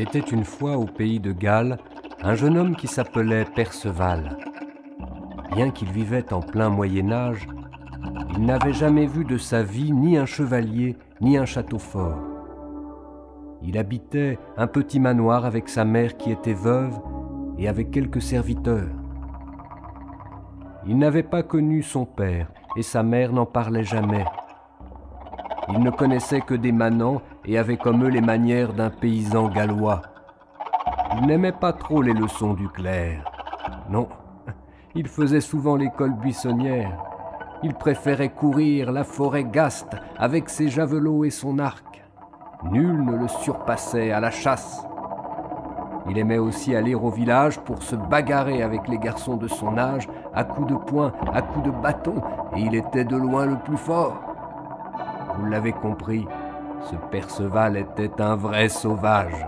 Était une fois au pays de Galles un jeune homme qui s'appelait Perceval. Bien qu'il vivait en plein Moyen Âge, il n'avait jamais vu de sa vie ni un chevalier ni un château fort. Il habitait un petit manoir avec sa mère qui était veuve et avec quelques serviteurs. Il n'avait pas connu son père et sa mère n'en parlait jamais. Il ne connaissait que des manants et avait comme eux les manières d'un paysan gallois. Il n'aimait pas trop les leçons du clerc. Non, il faisait souvent l'école buissonnière. Il préférait courir la forêt gaste avec ses javelots et son arc. Nul ne le surpassait à la chasse. Il aimait aussi aller au village pour se bagarrer avec les garçons de son âge à coups de poing, à coups de bâton, et il était de loin le plus fort. Vous l'avez compris, ce Perceval était un vrai sauvage.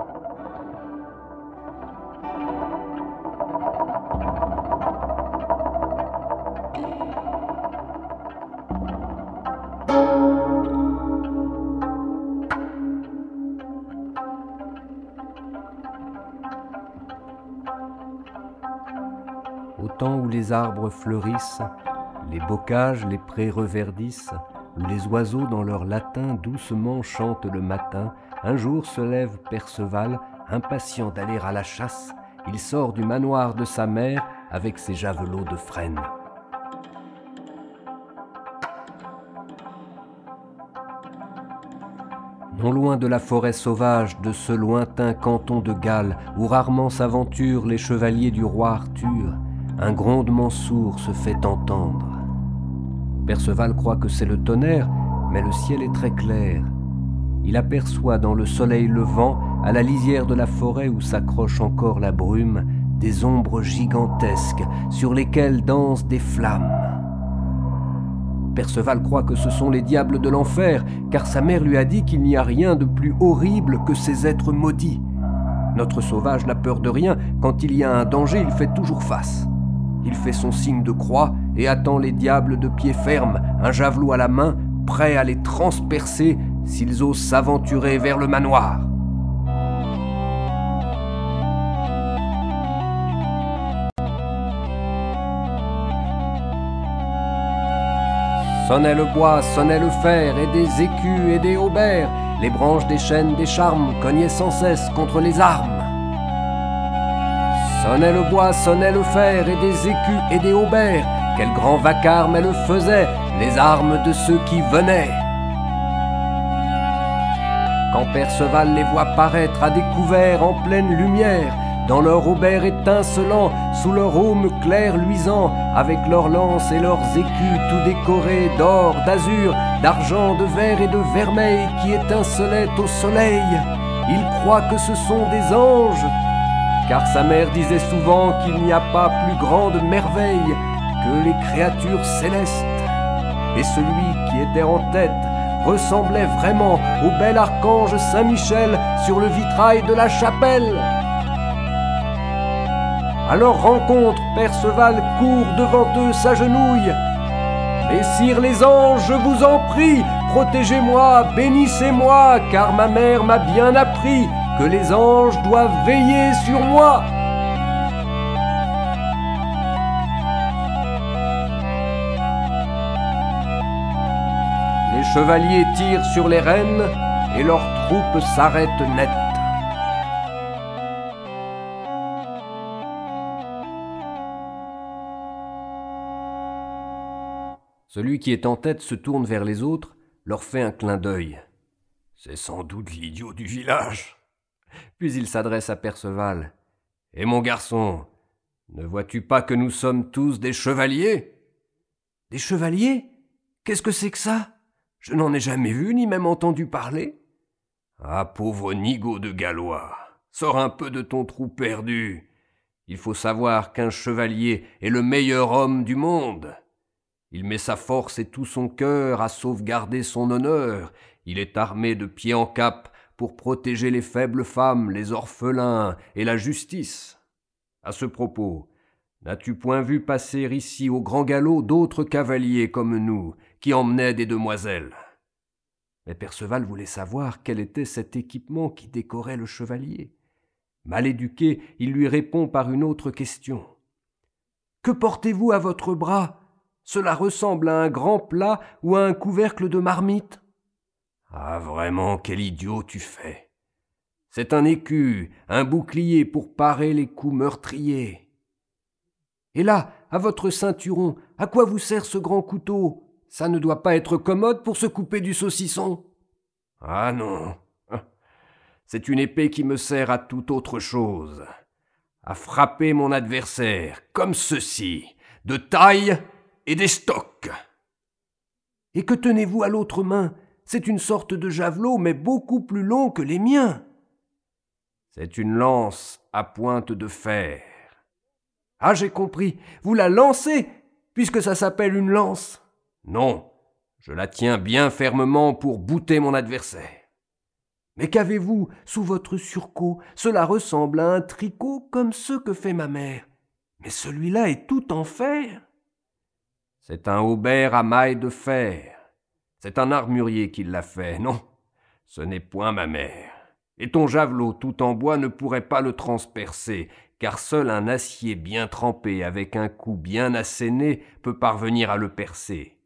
Au temps où les arbres fleurissent, les bocages, les prés reverdissent, où les oiseaux dans leur latin doucement chantent le matin, un jour se lève Perceval, impatient d'aller à la chasse. Il sort du manoir de sa mère avec ses javelots de frêne. Non loin de la forêt sauvage de ce lointain canton de Galles, où rarement s'aventurent les chevaliers du roi Arthur, un grondement sourd se fait entendre. Perceval croit que c'est le tonnerre, mais le ciel est très clair. Il aperçoit dans le soleil levant, à la lisière de la forêt où s'accroche encore la brume, des ombres gigantesques sur lesquelles dansent des flammes. Perceval croit que ce sont les diables de l'enfer, car sa mère lui a dit qu'il n'y a rien de plus horrible que ces êtres maudits. Notre sauvage n'a peur de rien, quand il y a un danger, il fait toujours face. Il fait son signe de croix et attend les diables de pied ferme, un javelot à la main, prêt à les transpercer s'ils osent s'aventurer vers le manoir. Sonnait le bois, sonnait le fer, et des écus et des haubers, les branches des chênes des charmes cognaient sans cesse contre les armes. Sonnait le bois, sonnait le fer, et des écus et des haubers, quel grand vacarme elles faisaient, les armes de ceux qui venaient. Quand Perceval les voit paraître à découvert en pleine lumière, dans leur aubert étincelant, sous leur aume clair luisant, avec leurs lances et leurs écus tout décorés d'or, d'azur, d'argent, de verre et de vermeil qui étincelaient au soleil, il croit que ce sont des anges, car sa mère disait souvent qu'il n'y a pas plus grande merveille que les créatures célestes. Et celui qui était en tête ressemblait vraiment au bel archange Saint-Michel sur le vitrail de la chapelle. Alors rencontre, Perceval court devant eux, s'agenouille. Messire les anges, je vous en prie, protégez-moi, bénissez-moi, car ma mère m'a bien appris que les anges doivent veiller sur moi. Chevaliers tirent sur les rênes et leur troupe s'arrête net. Celui qui est en tête se tourne vers les autres, leur fait un clin d'œil. C'est sans doute l'idiot du village. Puis il s'adresse à Perceval. Et mon garçon, ne vois-tu pas que nous sommes tous des chevaliers? Des chevaliers? Qu'est-ce que c'est que ça? Je n'en ai jamais vu ni même entendu parler. Ah, pauvre nigo de Gallois, sors un peu de ton trou perdu. Il faut savoir qu'un chevalier est le meilleur homme du monde. Il met sa force et tout son cœur à sauvegarder son honneur. Il est armé de pied en cap pour protéger les faibles femmes, les orphelins et la justice. À ce propos, n'as-tu point vu passer ici au grand galop d'autres cavaliers comme nous, qui emmenaient des demoiselles Mais Perceval voulait savoir quel était cet équipement qui décorait le chevalier. Mal éduqué, il lui répond par une autre question. Que portez-vous à votre bras? Cela ressemble à un grand plat ou à un couvercle de marmite? Ah vraiment, quel idiot tu fais C'est un écu, un bouclier pour parer les coups meurtriers. Et là, à votre ceinturon, à quoi vous sert ce grand couteau? Ça ne doit pas être commode pour se couper du saucisson. Ah non. C'est une épée qui me sert à toute autre chose. À frapper mon adversaire, comme ceci, de taille et des stocks. Et que tenez-vous à l'autre main? C'est une sorte de javelot, mais beaucoup plus long que les miens. C'est une lance à pointe de fer. Ah, j'ai compris. Vous la lancez, puisque ça s'appelle une lance. Non, je la tiens bien fermement pour bouter mon adversaire. Mais qu'avez-vous sous votre surcot? Cela ressemble à un tricot comme ceux que fait ma mère. Mais celui-là est tout en fer. C'est un aubert à mailles de fer. C'est un armurier qui l'a fait, non Ce n'est point ma mère. Et ton javelot tout en bois ne pourrait pas le transpercer, car seul un acier bien trempé avec un coup bien asséné peut parvenir à le percer.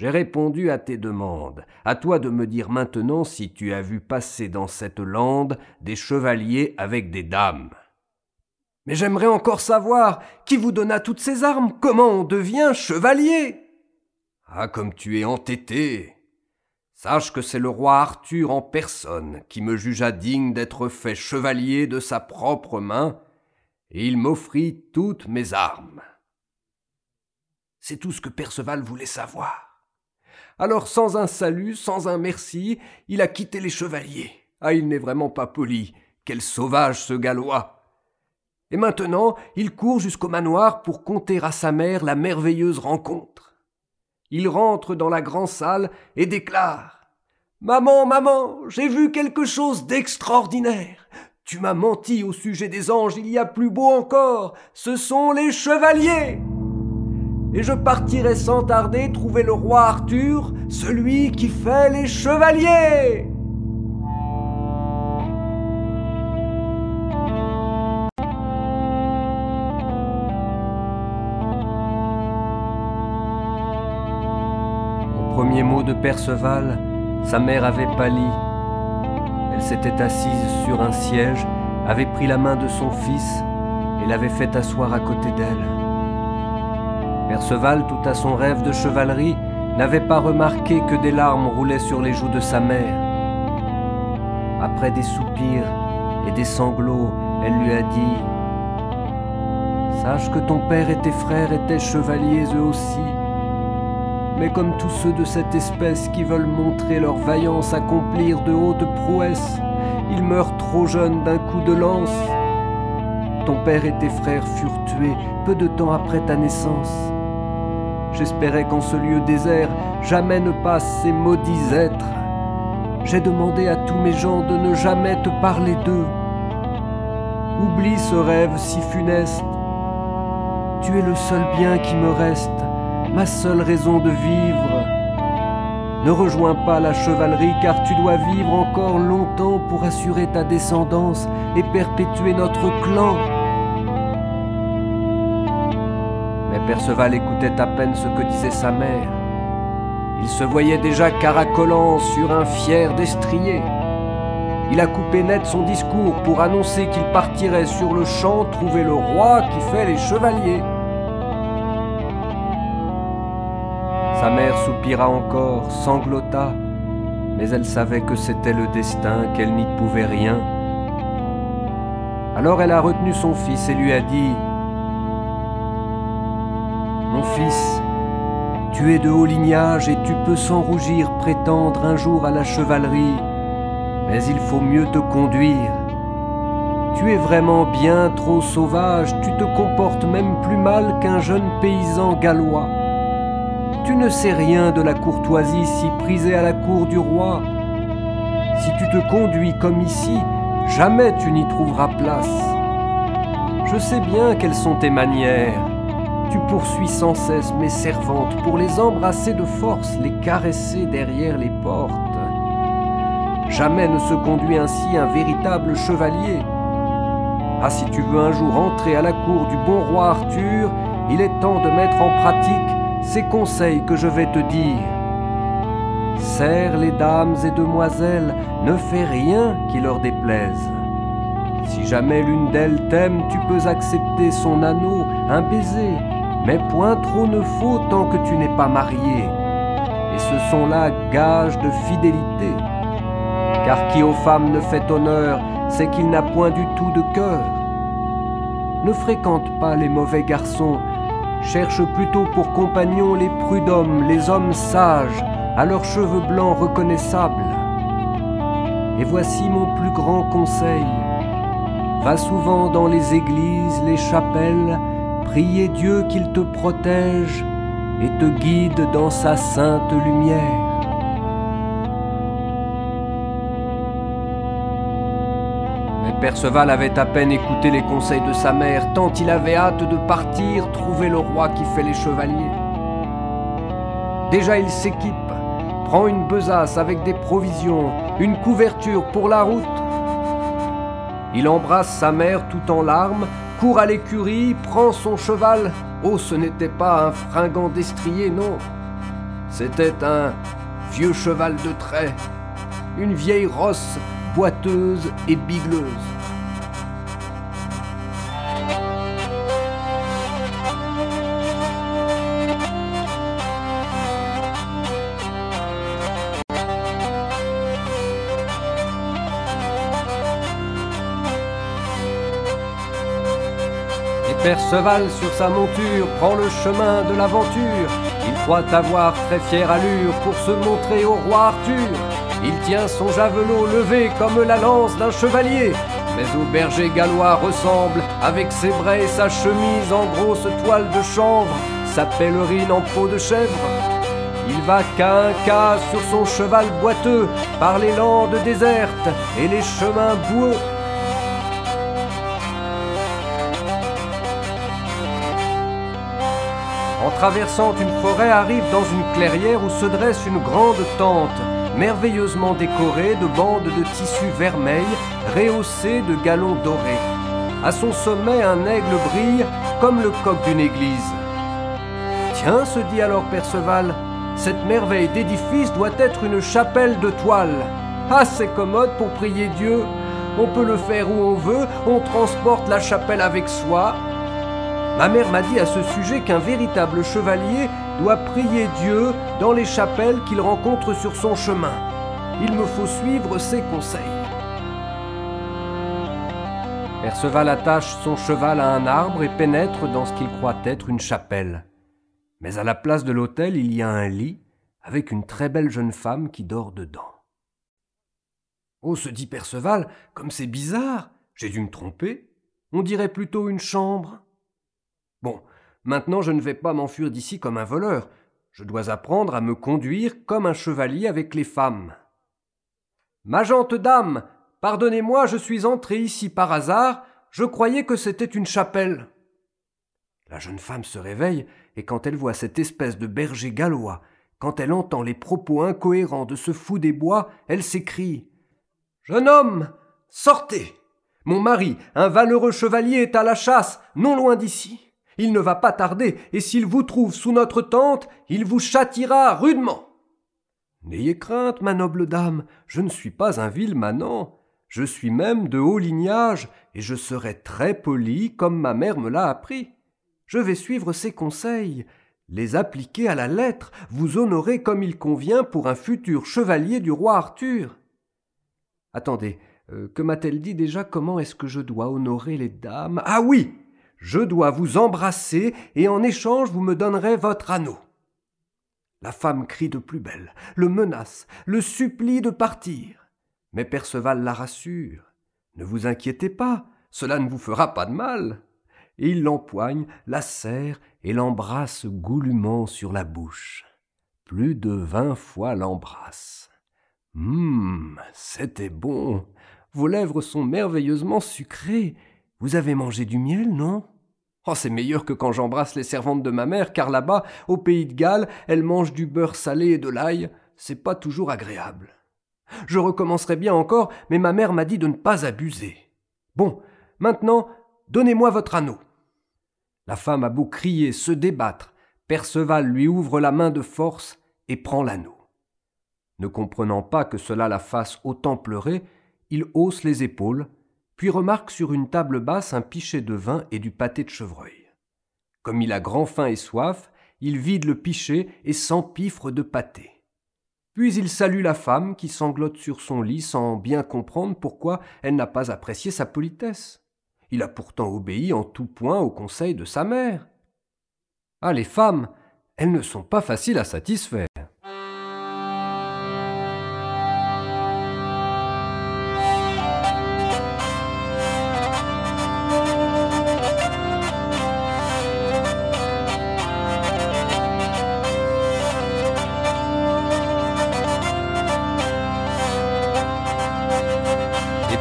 J'ai répondu à tes demandes. À toi de me dire maintenant si tu as vu passer dans cette lande des chevaliers avec des dames. Mais j'aimerais encore savoir qui vous donna toutes ces armes, comment on devient chevalier. Ah, comme tu es entêté. Sache que c'est le roi Arthur en personne qui me jugea digne d'être fait chevalier de sa propre main, et il m'offrit toutes mes armes. C'est tout ce que Perceval voulait savoir. Alors, sans un salut, sans un merci, il a quitté les chevaliers. Ah, il n'est vraiment pas poli. Quel sauvage ce Gallois. Et maintenant, il court jusqu'au manoir pour conter à sa mère la merveilleuse rencontre il rentre dans la grande salle et déclare Maman, maman, j'ai vu quelque chose d'extraordinaire. Tu m'as menti au sujet des anges, il y a plus beau encore, ce sont les chevaliers. Et je partirai sans tarder trouver le roi Arthur, celui qui fait les chevaliers. premier mot de Perceval, sa mère avait pâli. Elle s'était assise sur un siège, avait pris la main de son fils et l'avait fait asseoir à côté d'elle. Perceval, tout à son rêve de chevalerie, n'avait pas remarqué que des larmes roulaient sur les joues de sa mère. Après des soupirs et des sanglots, elle lui a dit Sache que ton père et tes frères étaient chevaliers eux aussi mais comme tous ceux de cette espèce qui veulent montrer leur vaillance, accomplir de hautes prouesses, ils meurent trop jeunes d'un coup de lance. Ton père et tes frères furent tués peu de temps après ta naissance. J'espérais qu'en ce lieu désert, jamais ne passent ces maudits êtres. J'ai demandé à tous mes gens de ne jamais te parler d'eux. Oublie ce rêve si funeste. Tu es le seul bien qui me reste ma seule raison de vivre. Ne rejoins pas la chevalerie car tu dois vivre encore longtemps pour assurer ta descendance et perpétuer notre clan. Perceval écoutait à peine ce que disait sa mère. Il se voyait déjà caracolant sur un fier destrier. Il a coupé net son discours pour annoncer qu'il partirait sur le champ trouver le roi qui fait les chevaliers. Sa mère soupira encore, sanglota, mais elle savait que c'était le destin, qu'elle n'y pouvait rien. Alors elle a retenu son fils et lui a dit fils, tu es de haut lignage et tu peux sans rougir prétendre un jour à la chevalerie, mais il faut mieux te conduire. Tu es vraiment bien trop sauvage, tu te comportes même plus mal qu'un jeune paysan gallois. Tu ne sais rien de la courtoisie si prisée à la cour du roi. Si tu te conduis comme ici, jamais tu n'y trouveras place. Je sais bien quelles sont tes manières. Tu poursuis sans cesse mes servantes pour les embrasser de force, les caresser derrière les portes. Jamais ne se conduit ainsi un véritable chevalier. Ah, si tu veux un jour entrer à la cour du bon roi Arthur, il est temps de mettre en pratique ces conseils que je vais te dire. Serre les dames et demoiselles, ne fais rien qui leur déplaise. Si jamais l'une d'elles t'aime, tu peux accepter son anneau, un baiser, mais point trop ne faut tant que tu n'es pas marié. Et ce sont là gages de fidélité. Car qui aux femmes ne fait honneur, c'est qu'il n'a point du tout de cœur. Ne fréquente pas les mauvais garçons, cherche plutôt pour compagnons les prud'hommes, les hommes sages, à leurs cheveux blancs reconnaissables. Et voici mon plus grand conseil. Va souvent dans les églises, les chapelles, prier Dieu qu'il te protège et te guide dans sa sainte lumière. Mais Perceval avait à peine écouté les conseils de sa mère, tant il avait hâte de partir trouver le roi qui fait les chevaliers. Déjà il s'équipe, prend une besace avec des provisions, une couverture pour la route, il embrasse sa mère tout en larmes, court à l'écurie, prend son cheval. Oh, ce n'était pas un fringant destrier, non. C'était un vieux cheval de trait, une vieille rosse boiteuse et bigleuse. Perceval sur sa monture prend le chemin de l'aventure. Il croit avoir très fière allure pour se montrer au roi Arthur. Il tient son javelot levé comme la lance d'un chevalier. Mais au berger gallois ressemble, avec ses bras et sa chemise en grosse toile de chanvre, sa pèlerine en peau de chèvre. Il va qu'à un cas sur son cheval boiteux, par les landes désertes et les chemins boueux. En traversant une forêt, arrive dans une clairière où se dresse une grande tente, merveilleusement décorée de bandes de tissu vermeil, rehaussées de galons dorés. À son sommet, un aigle brille comme le coq d'une église. Tiens, se dit alors Perceval, cette merveille d'édifice doit être une chapelle de toile. Ah, c'est commode pour prier Dieu. On peut le faire où on veut, on transporte la chapelle avec soi, Ma mère m'a dit à ce sujet qu'un véritable chevalier doit prier Dieu dans les chapelles qu'il rencontre sur son chemin. Il me faut suivre ses conseils. Perceval attache son cheval à un arbre et pénètre dans ce qu'il croit être une chapelle. Mais à la place de l'autel, il y a un lit avec une très belle jeune femme qui dort dedans. Oh, se dit Perceval, comme c'est bizarre, j'ai dû me tromper. On dirait plutôt une chambre. Bon, maintenant je ne vais pas m'enfuir d'ici comme un voleur. Je dois apprendre à me conduire comme un chevalier avec les femmes. Ma gente dame, pardonnez-moi, je suis entré ici par hasard, je croyais que c'était une chapelle. La jeune femme se réveille, et quand elle voit cette espèce de berger gallois, quand elle entend les propos incohérents de ce fou des bois, elle s'écrie. Jeune homme. Sortez. Mon mari, un valeureux chevalier, est à la chasse, non loin d'ici. Il ne va pas tarder, et s'il vous trouve sous notre tente, il vous châtira rudement. N'ayez crainte, ma noble dame, je ne suis pas un vil manant. Je suis même de haut lignage, et je serai très poli comme ma mère me l'a appris. Je vais suivre ses conseils, les appliquer à la lettre, vous honorer comme il convient pour un futur chevalier du roi Arthur. Attendez, euh, que m'a-t-elle dit déjà comment est-ce que je dois honorer les dames? Ah oui je dois vous embrasser, et en échange vous me donnerez votre anneau. La femme crie de plus belle, le menace, le supplie de partir. Mais Perceval la rassure. Ne vous inquiétez pas, cela ne vous fera pas de mal. Et il l'empoigne, la serre et l'embrasse goulûment sur la bouche. Plus de vingt fois l'embrasse. Hum, c'était bon. Vos lèvres sont merveilleusement sucrées. Vous avez mangé du miel, non? Oh, c'est meilleur que quand j'embrasse les servantes de ma mère, car là-bas, au pays de Galles, elles mangent du beurre salé et de l'ail. C'est pas toujours agréable. Je recommencerai bien encore, mais ma mère m'a dit de ne pas abuser. Bon, Maintenant, donnez-moi votre anneau. La femme a beau crier, se débattre, Perceval lui ouvre la main de force et prend l'anneau. Ne comprenant pas que cela la fasse autant pleurer, il hausse les épaules, puis remarque sur une table basse un pichet de vin et du pâté de chevreuil. Comme il a grand faim et soif, il vide le pichet et s'empiffre de pâté. Puis il salue la femme qui sanglote sur son lit sans bien comprendre pourquoi elle n'a pas apprécié sa politesse. Il a pourtant obéi en tout point au conseil de sa mère. Ah, les femmes, elles ne sont pas faciles à satisfaire.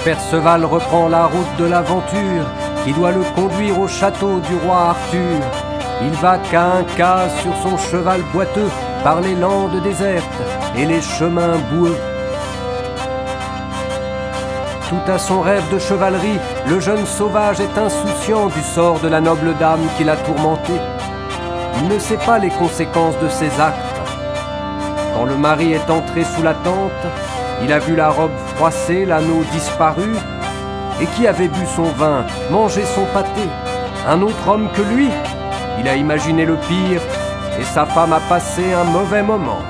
Perceval reprend la route de l'aventure qui doit le conduire au château du roi Arthur. Il va qu'à un cas sur son cheval boiteux par les landes désertes et les chemins boueux. Tout à son rêve de chevalerie, le jeune sauvage est insouciant du sort de la noble dame qui l'a tourmenté. Il ne sait pas les conséquences de ses actes. Quand le mari est entré sous la tente, il a vu la robe froissée, l'anneau disparu, et qui avait bu son vin, mangé son pâté Un autre homme que lui Il a imaginé le pire, et sa femme a passé un mauvais moment.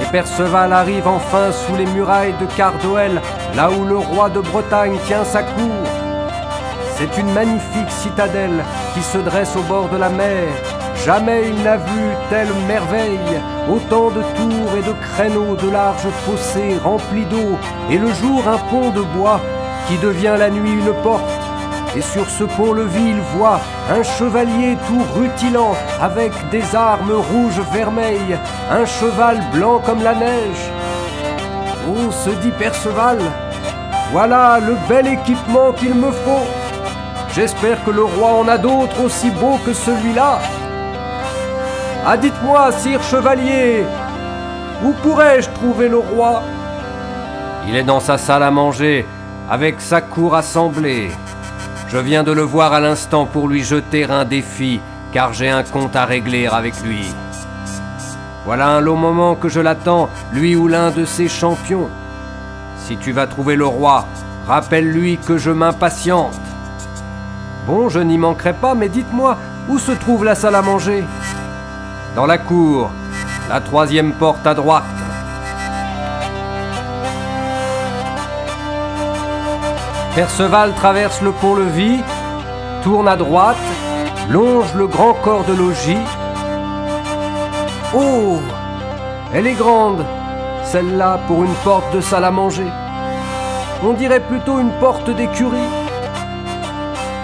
Et Perceval arrive enfin sous les murailles de Cardoel, là où le roi de Bretagne tient sa cour. C'est une magnifique citadelle qui se dresse au bord de la mer. Jamais il n'a vu telle merveille, autant de tours et de créneaux, de larges fossés remplis d'eau, et le jour un pont de bois qui devient la nuit une porte. Et sur ce pont-levis, il voit un chevalier tout rutilant, avec des armes rouges vermeilles, un cheval blanc comme la neige. Oh, se dit Perceval, voilà le bel équipement qu'il me faut. J'espère que le roi en a d'autres aussi beaux que celui-là. Ah, dites-moi, sire chevalier, où pourrais-je trouver le roi? Il est dans sa salle à manger, avec sa cour assemblée. Je viens de le voir à l'instant pour lui jeter un défi, car j'ai un compte à régler avec lui. Voilà un long moment que je l'attends, lui ou l'un de ses champions. Si tu vas trouver le roi, rappelle-lui que je m'impatiente. Bon, je n'y manquerai pas, mais dites-moi, où se trouve la salle à manger? Dans la cour, la troisième porte à droite. Perceval traverse le pont-levis, tourne à droite, longe le grand corps de logis. Oh Elle est grande, celle-là, pour une porte de salle à manger. On dirait plutôt une porte d'écurie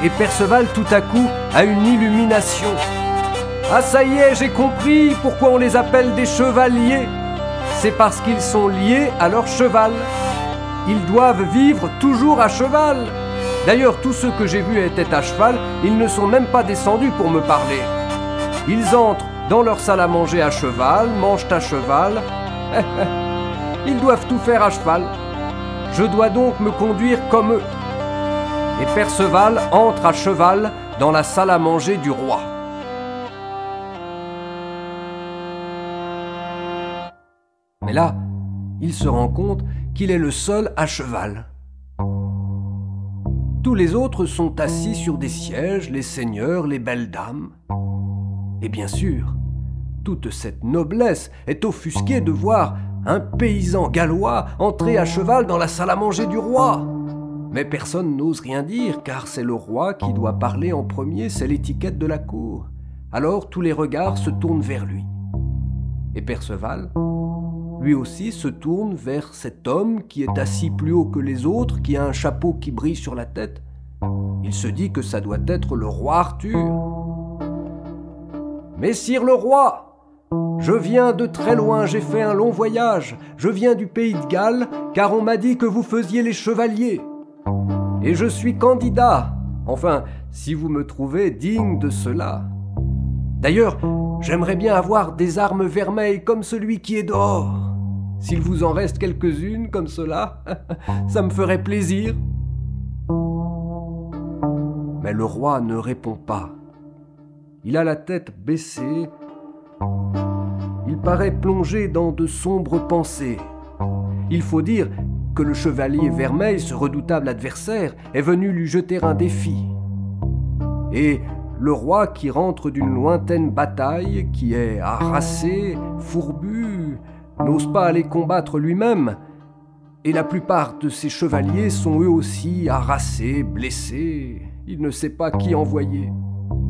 et Perceval tout à coup a une illumination. Ah ça y est, j'ai compris pourquoi on les appelle des chevaliers. C'est parce qu'ils sont liés à leur cheval. Ils doivent vivre toujours à cheval. D'ailleurs, tous ceux que j'ai vus étaient à cheval, ils ne sont même pas descendus pour me parler. Ils entrent dans leur salle à manger à cheval, mangent à cheval. ils doivent tout faire à cheval. Je dois donc me conduire comme eux et Perceval entre à cheval dans la salle à manger du roi. Mais là, il se rend compte qu'il est le seul à cheval. Tous les autres sont assis sur des sièges, les seigneurs, les belles dames. Et bien sûr, toute cette noblesse est offusquée de voir un paysan gallois entrer à cheval dans la salle à manger du roi. Mais personne n'ose rien dire, car c'est le roi qui doit parler en premier, c'est l'étiquette de la cour. Alors tous les regards se tournent vers lui. Et Perceval, lui aussi, se tourne vers cet homme qui est assis plus haut que les autres, qui a un chapeau qui brille sur la tête. Il se dit que ça doit être le roi Arthur. Messire le roi, je viens de très loin, j'ai fait un long voyage. Je viens du pays de Galles, car on m'a dit que vous faisiez les chevaliers. Et je suis candidat. Enfin, si vous me trouvez digne de cela. D'ailleurs, J'aimerais bien avoir des armes vermeilles comme celui qui est dehors. S'il vous en reste quelques-unes comme cela, ça me ferait plaisir. Mais le roi ne répond pas. Il a la tête baissée. Il paraît plongé dans de sombres pensées. Il faut dire le chevalier Vermeil, ce redoutable adversaire, est venu lui jeter un défi. Et le roi qui rentre d'une lointaine bataille, qui est harassé, fourbu, n'ose pas aller combattre lui-même, et la plupart de ses chevaliers sont eux aussi harassés, blessés, il ne sait pas qui envoyer.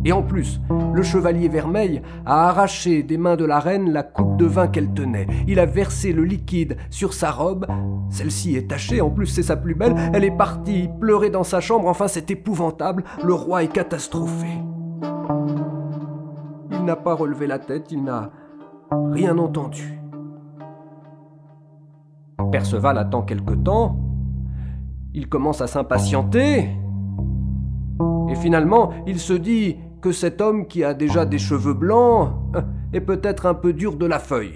Et en plus, le chevalier Vermeil a arraché des mains de la reine la coupe de vin qu'elle tenait. Il a versé le liquide sur sa robe. Celle-ci est tachée, en plus c'est sa plus belle. Elle est partie pleurer dans sa chambre. Enfin, c'est épouvantable. Le roi est catastrophé. Il n'a pas relevé la tête, il n'a rien entendu. Perceval attend quelque temps. Il commence à s'impatienter. Finalement, il se dit que cet homme qui a déjà des cheveux blancs est peut-être un peu dur de la feuille.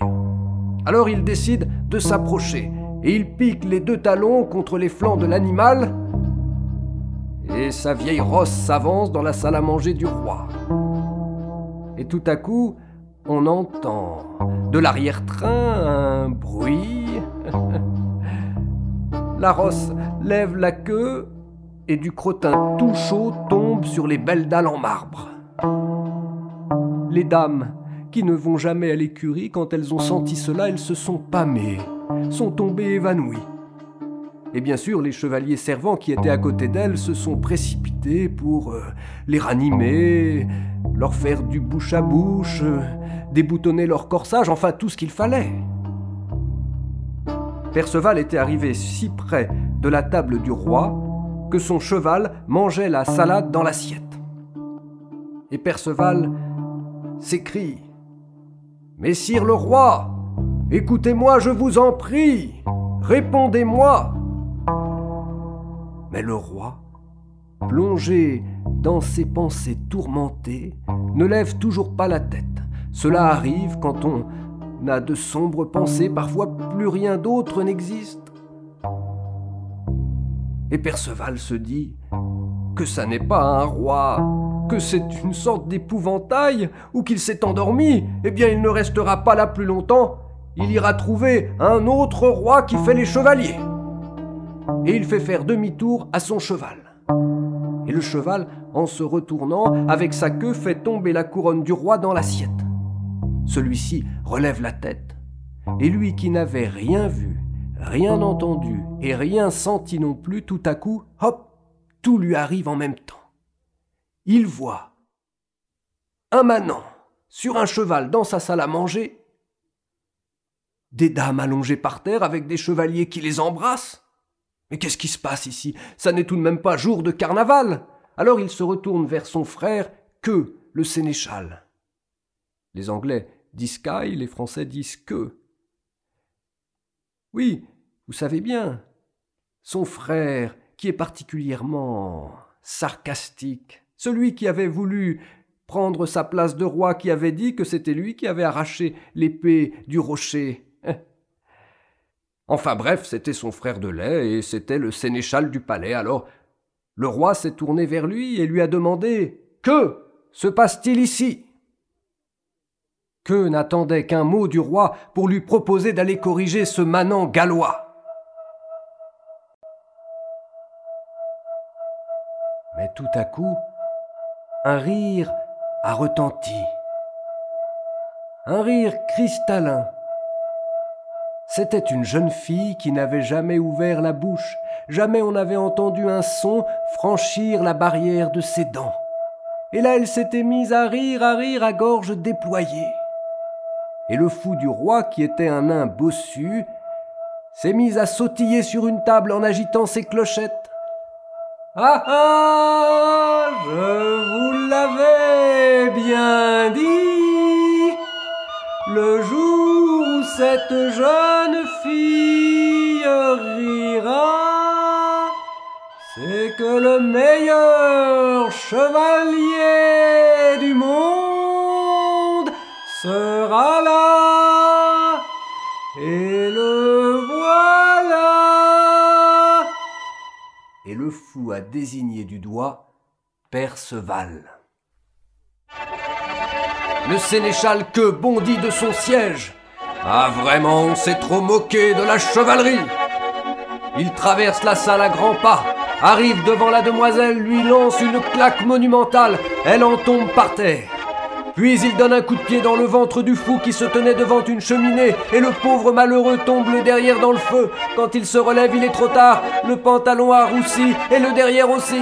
Alors il décide de s'approcher et il pique les deux talons contre les flancs de l'animal et sa vieille rosse s'avance dans la salle à manger du roi. Et tout à coup, on entend de l'arrière-train un bruit. la rosse lève la queue et du crottin tout chaud tombe sur les belles dalles en marbre. Les dames, qui ne vont jamais à l'écurie, quand elles ont senti cela, elles se sont pâmées, sont tombées évanouies. Et bien sûr, les chevaliers servants qui étaient à côté d'elles se sont précipités pour euh, les ranimer, leur faire du bouche à bouche, euh, déboutonner leur corsage, enfin tout ce qu'il fallait. Perceval était arrivé si près de la table du roi son cheval mangeait la salade dans l'assiette. Et Perceval s'écrie Messire le roi, écoutez-moi, je vous en prie, répondez-moi. Mais le roi, plongé dans ses pensées tourmentées, ne lève toujours pas la tête. Cela arrive quand on a de sombres pensées, parfois plus rien d'autre n'existe. Et Perceval se dit que ça n'est pas un roi, que c'est une sorte d'épouvantail, ou qu'il s'est endormi, eh bien il ne restera pas là plus longtemps, il ira trouver un autre roi qui fait les chevaliers. Et il fait faire demi-tour à son cheval. Et le cheval, en se retournant, avec sa queue, fait tomber la couronne du roi dans l'assiette. Celui-ci relève la tête, et lui qui n'avait rien vu, rien entendu et rien senti non plus, tout à coup, hop, tout lui arrive en même temps. Il voit un manant sur un cheval dans sa salle à manger, des dames allongées par terre avec des chevaliers qui les embrassent. Mais qu'est-ce qui se passe ici? Ça n'est tout de même pas jour de carnaval. Alors il se retourne vers son frère, que le sénéchal. Les Anglais disent Sky, les Français disent que. Oui, vous savez bien, son frère, qui est particulièrement sarcastique, celui qui avait voulu prendre sa place de roi, qui avait dit que c'était lui qui avait arraché l'épée du rocher. Enfin bref, c'était son frère de lait, et c'était le sénéchal du palais. Alors le roi s'est tourné vers lui et lui a demandé Que se passe-t-il ici? Que n'attendait qu'un mot du roi pour lui proposer d'aller corriger ce manant gallois. Mais tout à coup, un rire a retenti. Un rire cristallin. C'était une jeune fille qui n'avait jamais ouvert la bouche, jamais on n'avait entendu un son franchir la barrière de ses dents. Et là elle s'était mise à rire, à rire à gorge déployée. Et le fou du roi, qui était un nain bossu, s'est mis à sautiller sur une table en agitant ses clochettes. Ah ah, je vous l'avais bien dit, le jour où cette jeune fille rira, c'est que le meilleur chevalier du monde sera là, et le voilà. Et le fou a désigné du doigt Perceval. Le sénéchal que bondit de son siège. Ah vraiment, on s'est trop moqué de la chevalerie. Il traverse la salle à grands pas, arrive devant la demoiselle, lui lance une claque monumentale, elle en tombe par terre. Puis il donne un coup de pied dans le ventre du fou qui se tenait devant une cheminée, et le pauvre malheureux tombe derrière dans le feu. Quand il se relève, il est trop tard, le pantalon a roussi, et le derrière aussi.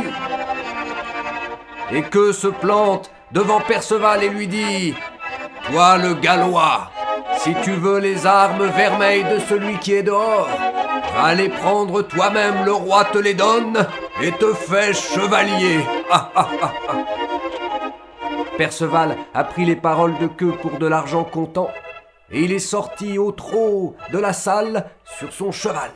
Et que se plante devant Perceval et lui dit Toi le Gallois, si tu veux les armes vermeilles de celui qui est dehors, va les prendre toi-même, le roi te les donne et te fait chevalier. Perceval a pris les paroles de queue pour de l'argent comptant, et il est sorti au trot de la salle sur son cheval.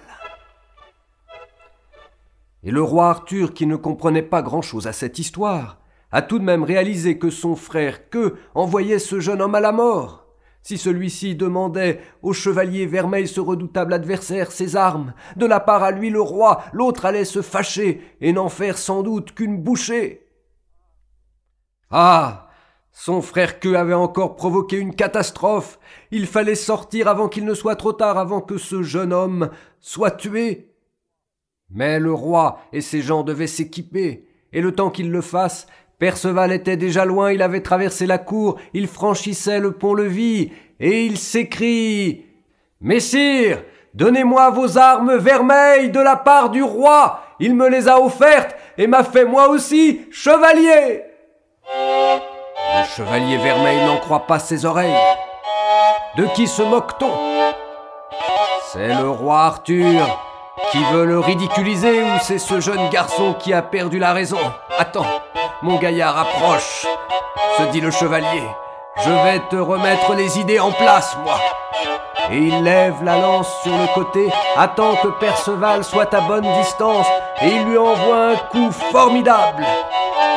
Et le roi Arthur, qui ne comprenait pas grand-chose à cette histoire, a tout de même réalisé que son frère que envoyait ce jeune homme à la mort. Si celui-ci demandait au chevalier Vermeil, ce redoutable adversaire, ses armes, de la part à lui le roi, l'autre allait se fâcher et n'en faire sans doute qu'une bouchée. Ah son frère que avait encore provoqué une catastrophe. Il fallait sortir avant qu'il ne soit trop tard, avant que ce jeune homme soit tué. Mais le roi et ses gens devaient s'équiper, et le temps qu'ils le fassent, Perceval était déjà loin, il avait traversé la cour, il franchissait le pont-levis, et il s'écrie Messire, donnez-moi vos armes vermeilles de la part du roi, il me les a offertes et m'a fait moi aussi chevalier. Le chevalier vermeil n'en croit pas ses oreilles. De qui se moque-t-on? C'est le roi Arthur qui veut le ridiculiser ou c'est ce jeune garçon qui a perdu la raison? Attends, mon gaillard approche, se dit le chevalier. Je vais te remettre les idées en place, moi. Et il lève la lance sur le côté, attend que Perceval soit à bonne distance, et il lui envoie un coup formidable.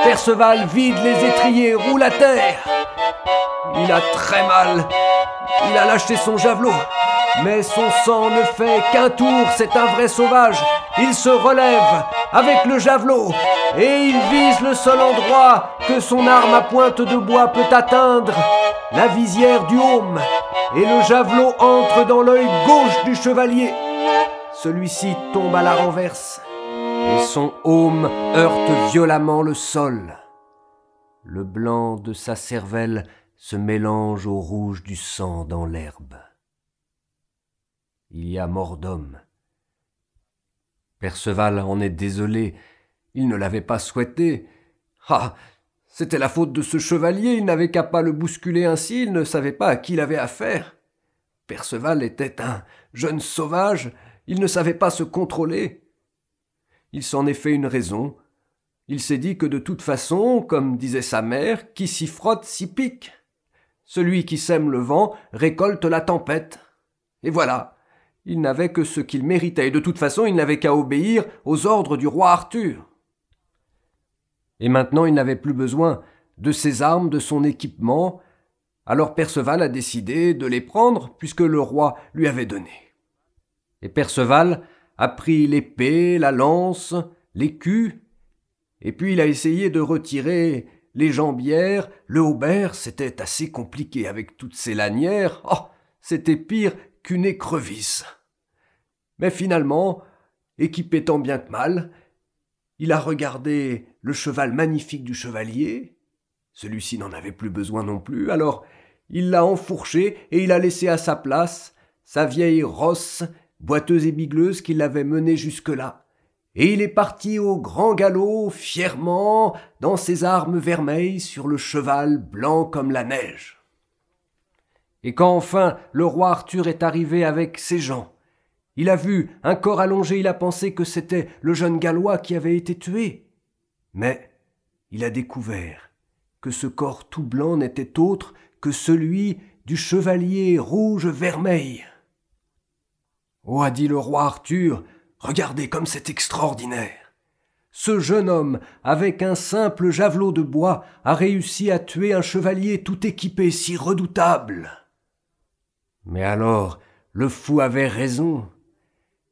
Perceval vide les étriers, roule à terre. Il a très mal. Il a lâché son javelot. Mais son sang ne fait qu'un tour, c'est un vrai sauvage. Il se relève avec le javelot et il vise le seul endroit que son arme à pointe de bois peut atteindre, la visière du haume. Et le javelot entre dans l'œil gauche du chevalier. Celui-ci tombe à la renverse et son aume heurte violemment le sol. Le blanc de sa cervelle se mélange au rouge du sang dans l'herbe il y a mort d'homme. Perceval en est désolé, il ne l'avait pas souhaité. Ah. C'était la faute de ce chevalier, il n'avait qu'à pas le bousculer ainsi, il ne savait pas à qui il avait affaire. Perceval était un jeune sauvage, il ne savait pas se contrôler. Il s'en est fait une raison. Il s'est dit que de toute façon, comme disait sa mère, qui s'y frotte s'y pique. Celui qui sème le vent récolte la tempête. Et voilà, il n'avait que ce qu'il méritait, et de toute façon il n'avait qu'à obéir aux ordres du roi Arthur. Et maintenant il n'avait plus besoin de ses armes, de son équipement, alors Perceval a décidé de les prendre, puisque le roi lui avait donné. Et Perceval a pris l'épée, la lance, l'écu, et puis il a essayé de retirer les jambières, le haubert, c'était assez compliqué avec toutes ces lanières. Oh, c'était pire qu'une écrevisse. Mais finalement, équipé tant bien que mal, il a regardé le cheval magnifique du chevalier. Celui-ci n'en avait plus besoin non plus, alors il l'a enfourché et il a laissé à sa place sa vieille rosse, boiteuse et bigleuse qui l'avait mené jusque-là. Et il est parti au grand galop, fièrement, dans ses armes vermeilles, sur le cheval blanc comme la neige. Et quand enfin le roi Arthur est arrivé avec ses gens, il a vu un corps allongé, il a pensé que c'était le jeune Gallois qui avait été tué. Mais il a découvert que ce corps tout blanc n'était autre que celui du chevalier rouge-vermeil. Oh, a dit le roi Arthur, regardez comme c'est extraordinaire. ce jeune homme, avec un simple javelot de bois, a réussi à tuer un chevalier tout équipé si redoutable. Mais alors, le fou avait raison.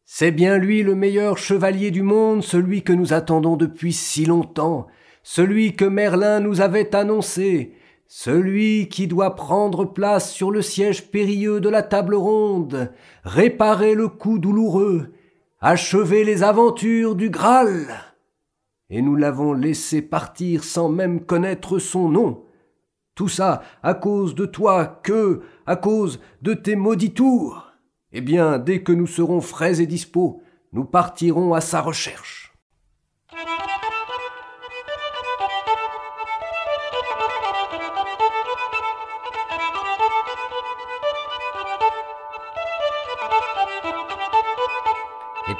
C'est bien lui le meilleur chevalier du monde, celui que nous attendons depuis si longtemps, celui que Merlin nous avait annoncé, celui qui doit prendre place sur le siège périlleux de la table ronde, réparer le coup douloureux, achever les aventures du Graal et nous l'avons laissé partir sans même connaître son nom. Tout ça à cause de toi que, à cause de tes maudits tours. Eh bien, dès que nous serons frais et dispos, nous partirons à sa recherche.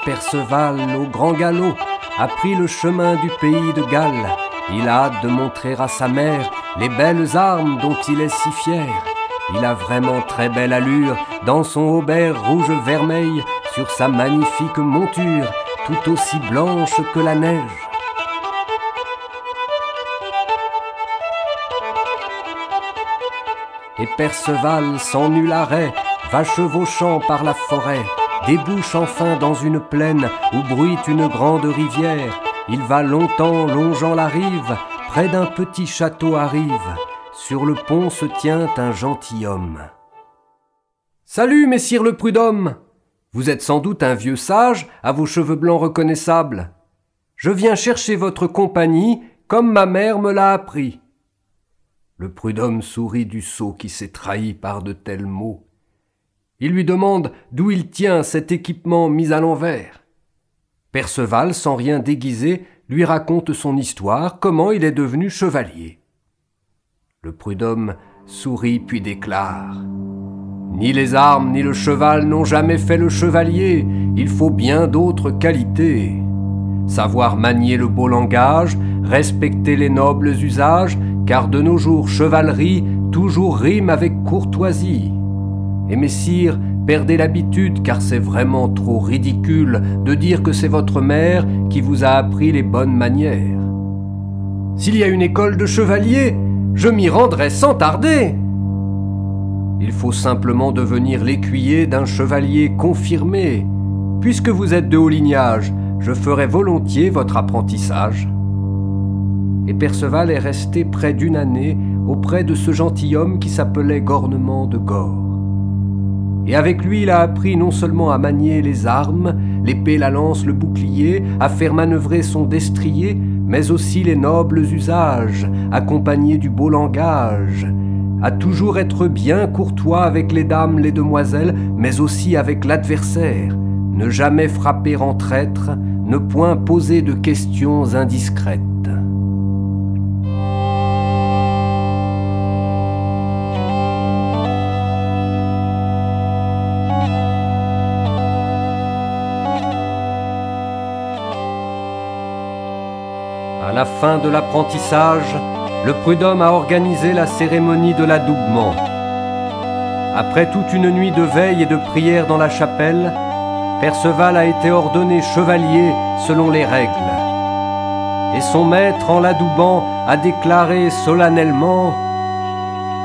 Perceval au grand galop a pris le chemin du pays de Galles. Il a hâte de montrer à sa mère les belles armes dont il est si fier. Il a vraiment très belle allure dans son aubert rouge-vermeil, sur sa magnifique monture, tout aussi blanche que la neige. Et Perceval, sans nul arrêt, va chevauchant par la forêt, débouche enfin dans une plaine où bruite une grande rivière. Il va longtemps longeant la rive, près d'un petit château arrive. Sur le pont se tient un gentilhomme. Salut, messire le prud'homme Vous êtes sans doute un vieux sage, à vos cheveux blancs reconnaissables. Je viens chercher votre compagnie, comme ma mère me l'a appris. Le prud'homme sourit du sot qui s'est trahi par de tels mots. Il lui demande d'où il tient cet équipement mis à l'envers. Perceval, sans rien déguiser, lui raconte son histoire, comment il est devenu chevalier. Le prud'homme sourit puis déclare Ni les armes ni le cheval n'ont jamais fait le chevalier, il faut bien d'autres qualités. Savoir manier le beau langage, respecter les nobles usages, car de nos jours chevalerie toujours rime avec courtoisie. Et messire, perdez l'habitude, car c'est vraiment trop ridicule de dire que c'est votre mère qui vous a appris les bonnes manières. S'il y a une école de chevaliers, je m'y rendrai sans tarder. Il faut simplement devenir l'écuyer d'un chevalier confirmé. Puisque vous êtes de haut lignage, je ferai volontiers votre apprentissage. Et Perceval est resté près d'une année auprès de ce gentilhomme qui s'appelait Gornement de Gore et avec lui il a appris non seulement à manier les armes, l'épée, la lance, le bouclier, à faire manœuvrer son destrier, mais aussi les nobles usages, accompagnés du beau langage, à toujours être bien courtois avec les dames, les demoiselles, mais aussi avec l'adversaire, ne jamais frapper en traître, ne point poser de questions indiscrètes. Fin de l'apprentissage, le prud'homme a organisé la cérémonie de l'adoubement. Après toute une nuit de veille et de prière dans la chapelle, Perceval a été ordonné chevalier selon les règles. Et son maître, en l'adoubant, a déclaré solennellement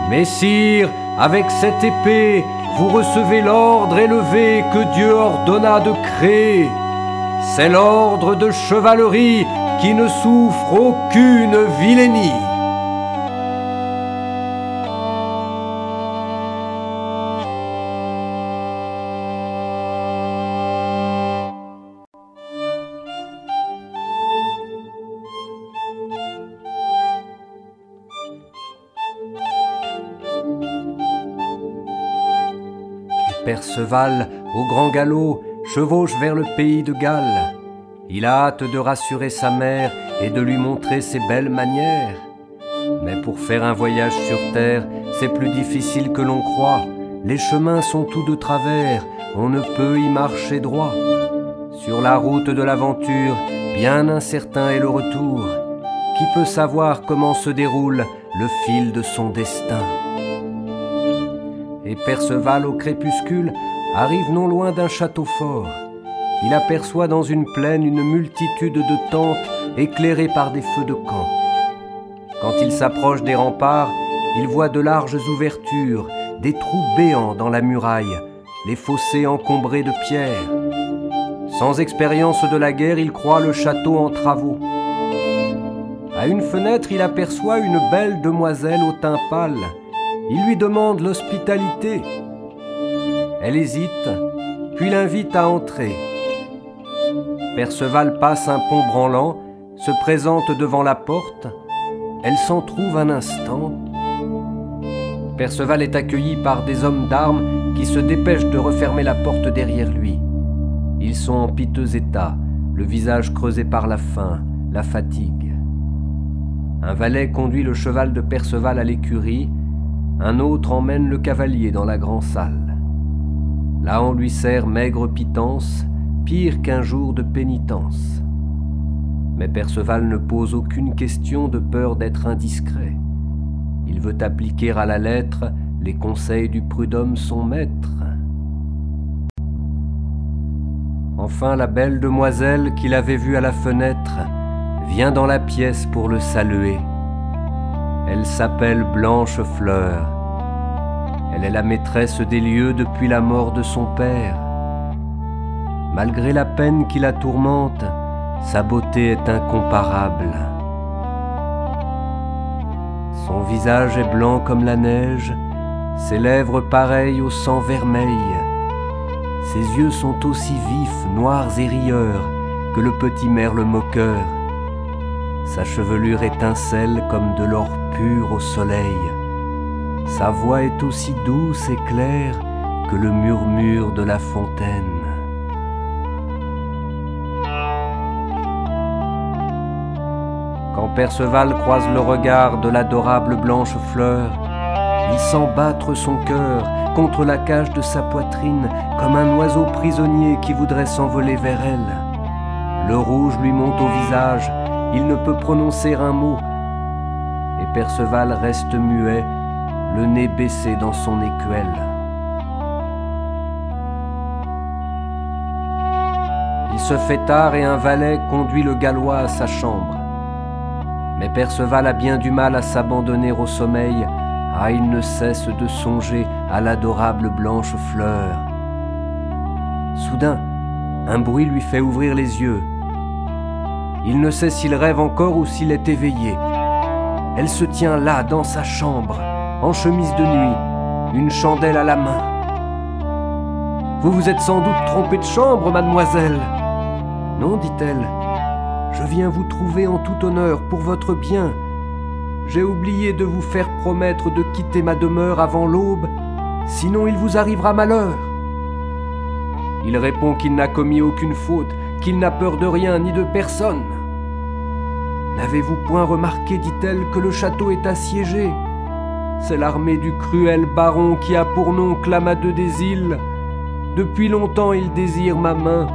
Messire, avec cette épée, vous recevez l'ordre élevé que Dieu ordonna de créer. C'est l'ordre de chevalerie qui ne souffre aucune vilainie. Perceval, au grand galop, chevauche vers le pays de Galles. Il a hâte de rassurer sa mère et de lui montrer ses belles manières. Mais pour faire un voyage sur terre, c'est plus difficile que l'on croit. Les chemins sont tous de travers, on ne peut y marcher droit. Sur la route de l'aventure, bien incertain est le retour. Qui peut savoir comment se déroule le fil de son destin? Et Perceval au crépuscule arrive non loin d'un château fort il aperçoit dans une plaine une multitude de tentes éclairés par des feux de camp. Quand il s'approche des remparts, il voit de larges ouvertures, des trous béants dans la muraille, les fossés encombrés de pierres. Sans expérience de la guerre, il croit le château en travaux. À une fenêtre, il aperçoit une belle demoiselle au teint pâle. Il lui demande l'hospitalité. Elle hésite, puis l'invite à entrer. Perceval passe un pont branlant, se présente devant la porte. Elle s'en trouve un instant. Perceval est accueilli par des hommes d'armes qui se dépêchent de refermer la porte derrière lui. Ils sont en piteux état, le visage creusé par la faim, la fatigue. Un valet conduit le cheval de Perceval à l'écurie, un autre emmène le cavalier dans la grande salle. Là on lui sert maigre pitance, pire qu'un jour de pénitence. Mais Perceval ne pose aucune question de peur d'être indiscret. Il veut appliquer à la lettre les conseils du prud'homme son maître. Enfin la belle demoiselle qu'il avait vue à la fenêtre vient dans la pièce pour le saluer. Elle s'appelle Blanche Fleur. Elle est la maîtresse des lieux depuis la mort de son père. Malgré la peine qui la tourmente, sa beauté est incomparable. Son visage est blanc comme la neige, ses lèvres pareilles au sang vermeil. Ses yeux sont aussi vifs, noirs et rieurs que le petit merle moqueur. Sa chevelure étincelle comme de l'or pur au soleil. Sa voix est aussi douce et claire que le murmure de la fontaine. Perceval croise le regard de l'adorable blanche fleur, il sent battre son cœur contre la cage de sa poitrine comme un oiseau prisonnier qui voudrait s'envoler vers elle. Le rouge lui monte au visage, il ne peut prononcer un mot, et Perceval reste muet, le nez baissé dans son écuelle. Il se fait tard et un valet conduit le gallois à sa chambre. Mais Perceval a bien du mal à s'abandonner au sommeil, ah il ne cesse de songer à l'adorable blanche fleur. Soudain, un bruit lui fait ouvrir les yeux. Il ne sait s'il rêve encore ou s'il est éveillé. Elle se tient là, dans sa chambre, en chemise de nuit, une chandelle à la main. Vous vous êtes sans doute trompé de chambre, mademoiselle. Non, dit-elle, je viens vous trouver en tout honneur pour votre bien. J'ai oublié de vous faire promettre de quitter ma demeure avant l'aube, sinon il vous arrivera malheur. Il répond qu'il n'a commis aucune faute, qu'il n'a peur de rien ni de personne. N'avez-vous point remarqué, dit-elle, que le château est assiégé? C'est l'armée du cruel baron qui a pour nom Clamadeux des îles. Depuis longtemps il désire ma main.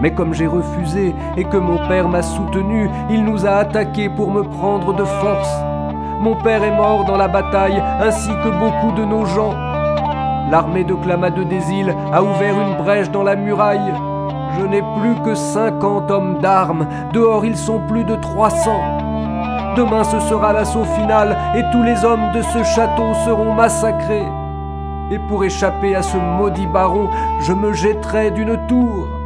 Mais comme j'ai refusé et que mon père m'a soutenu, il nous a attaqués pour me prendre de force. Mon père est mort dans la bataille, ainsi que beaucoup de nos gens. L'armée de Clamadeux des îles a ouvert une brèche dans la muraille. Je n'ai plus que cinquante hommes d'armes, dehors ils sont plus de trois cents. Demain ce sera l'assaut final et tous les hommes de ce château seront massacrés. Et pour échapper à ce maudit baron, je me jetterai d'une tour.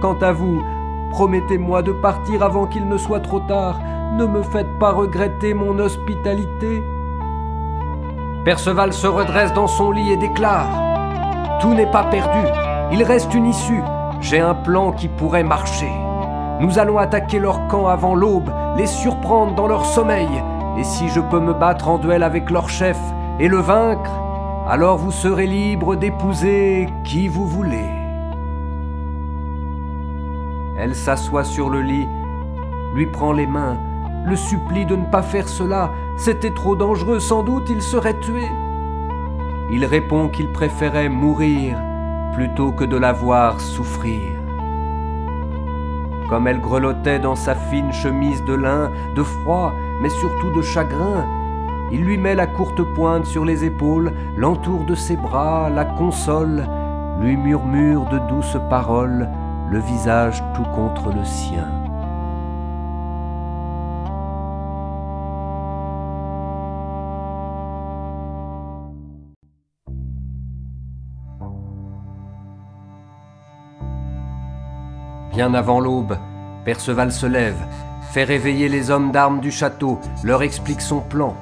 Quant à vous, promettez-moi de partir avant qu'il ne soit trop tard. Ne me faites pas regretter mon hospitalité. Perceval se redresse dans son lit et déclare Tout n'est pas perdu, il reste une issue. J'ai un plan qui pourrait marcher. Nous allons attaquer leur camp avant l'aube, les surprendre dans leur sommeil, et si je peux me battre en duel avec leur chef et le vaincre, alors vous serez libre d'épouser qui vous voulez. Elle s'assoit sur le lit, lui prend les mains, le supplie de ne pas faire cela, c'était trop dangereux, sans doute il serait tué. Il répond qu'il préférait mourir plutôt que de la voir souffrir. Comme elle grelottait dans sa fine chemise de lin, de froid, mais surtout de chagrin, il lui met la courte pointe sur les épaules, l'entoure de ses bras, la console, lui murmure de douces paroles, le visage tout contre le sien. Bien avant l'aube, Perceval se lève, fait réveiller les hommes d'armes du château, leur explique son plan.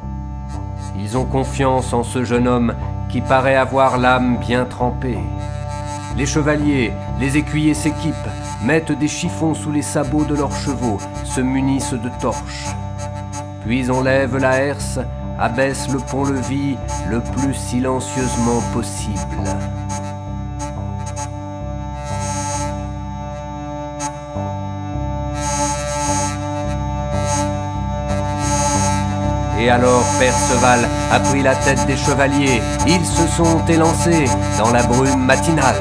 Ils ont confiance en ce jeune homme qui paraît avoir l'âme bien trempée. Les chevaliers, les écuyers s'équipent, mettent des chiffons sous les sabots de leurs chevaux, se munissent de torches. Puis on lève la herse, abaisse le pont-levis le plus silencieusement possible. Et alors Perceval a pris la tête des chevaliers. Ils se sont élancés dans la brume matinale.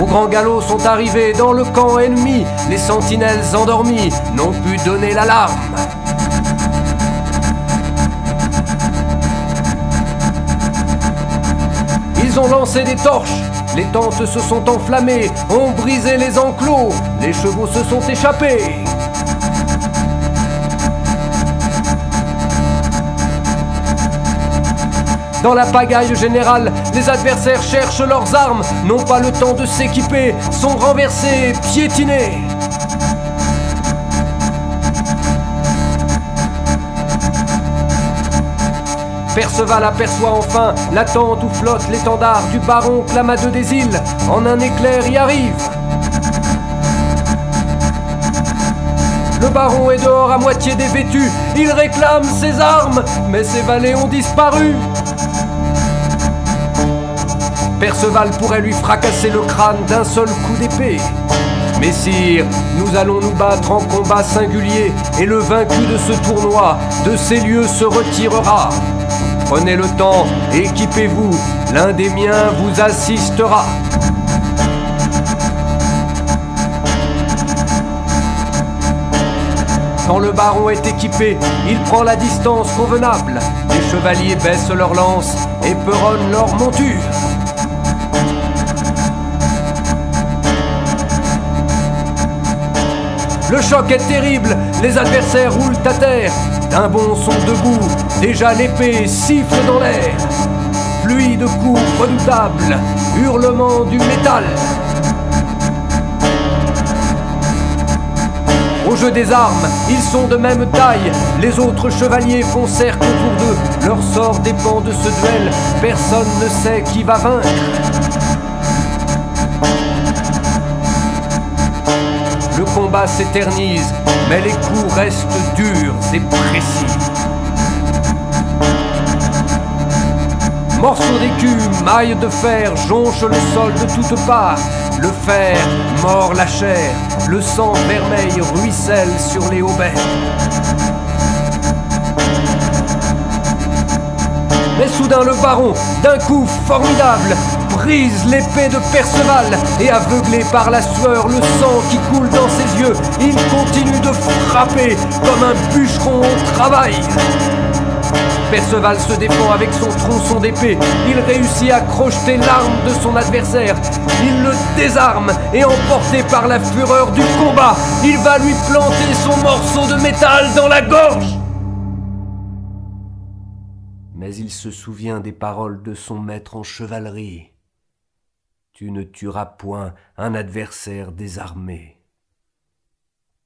Au grand galop sont arrivés dans le camp ennemi. Les sentinelles endormies n'ont pu donner l'alarme. Ils ont lancé des torches les tentes se sont enflammées, ont brisé les enclos, les chevaux se sont échappés. Dans la pagaille générale, les adversaires cherchent leurs armes, n'ont pas le temps de s'équiper, sont renversés, piétinés. Perceval aperçoit enfin la tente où flotte l'étendard du baron Clamadeux des îles. En un éclair y arrive. Le baron est dehors à moitié dévêtu. Il réclame ses armes, mais ses valets ont disparu. Perceval pourrait lui fracasser le crâne d'un seul coup d'épée. Messire, nous allons nous battre en combat singulier, et le vaincu de ce tournoi, de ces lieux, se retirera. Prenez le temps, équipez-vous, l'un des miens vous assistera. Quand le baron est équipé, il prend la distance convenable. Les chevaliers baissent leurs lances et peronnent leur monture. Le choc est terrible, les adversaires roulent à terre. D'un bond sont debout, déjà l'épée siffle dans l'air. Pluie de coups redoutables, hurlement du métal. Au jeu des armes, ils sont de même taille. Les autres chevaliers font cercle autour d'eux. Leur sort dépend de ce duel. Personne ne sait qui va vaincre. Combat s'éternise, mais les coups restent durs et précis. Morceaux d'écu, mailles de fer jonchent le sol de toutes parts. Le fer mord la chair, le sang vermeil ruisselle sur les hauberts. Mais soudain le baron, d'un coup formidable, brise l'épée de Perceval et aveuglé par la sueur, le sang qui coule dans ses yeux, il continue de frapper comme un bûcheron au travail. Perceval se défend avec son tronçon d'épée. Il réussit à crocheter l'arme de son adversaire. Il le désarme et emporté par la fureur du combat, il va lui planter son morceau de métal dans la gorge. Mais il se souvient des paroles de son maître en chevalerie. Tu ne tueras point un adversaire désarmé.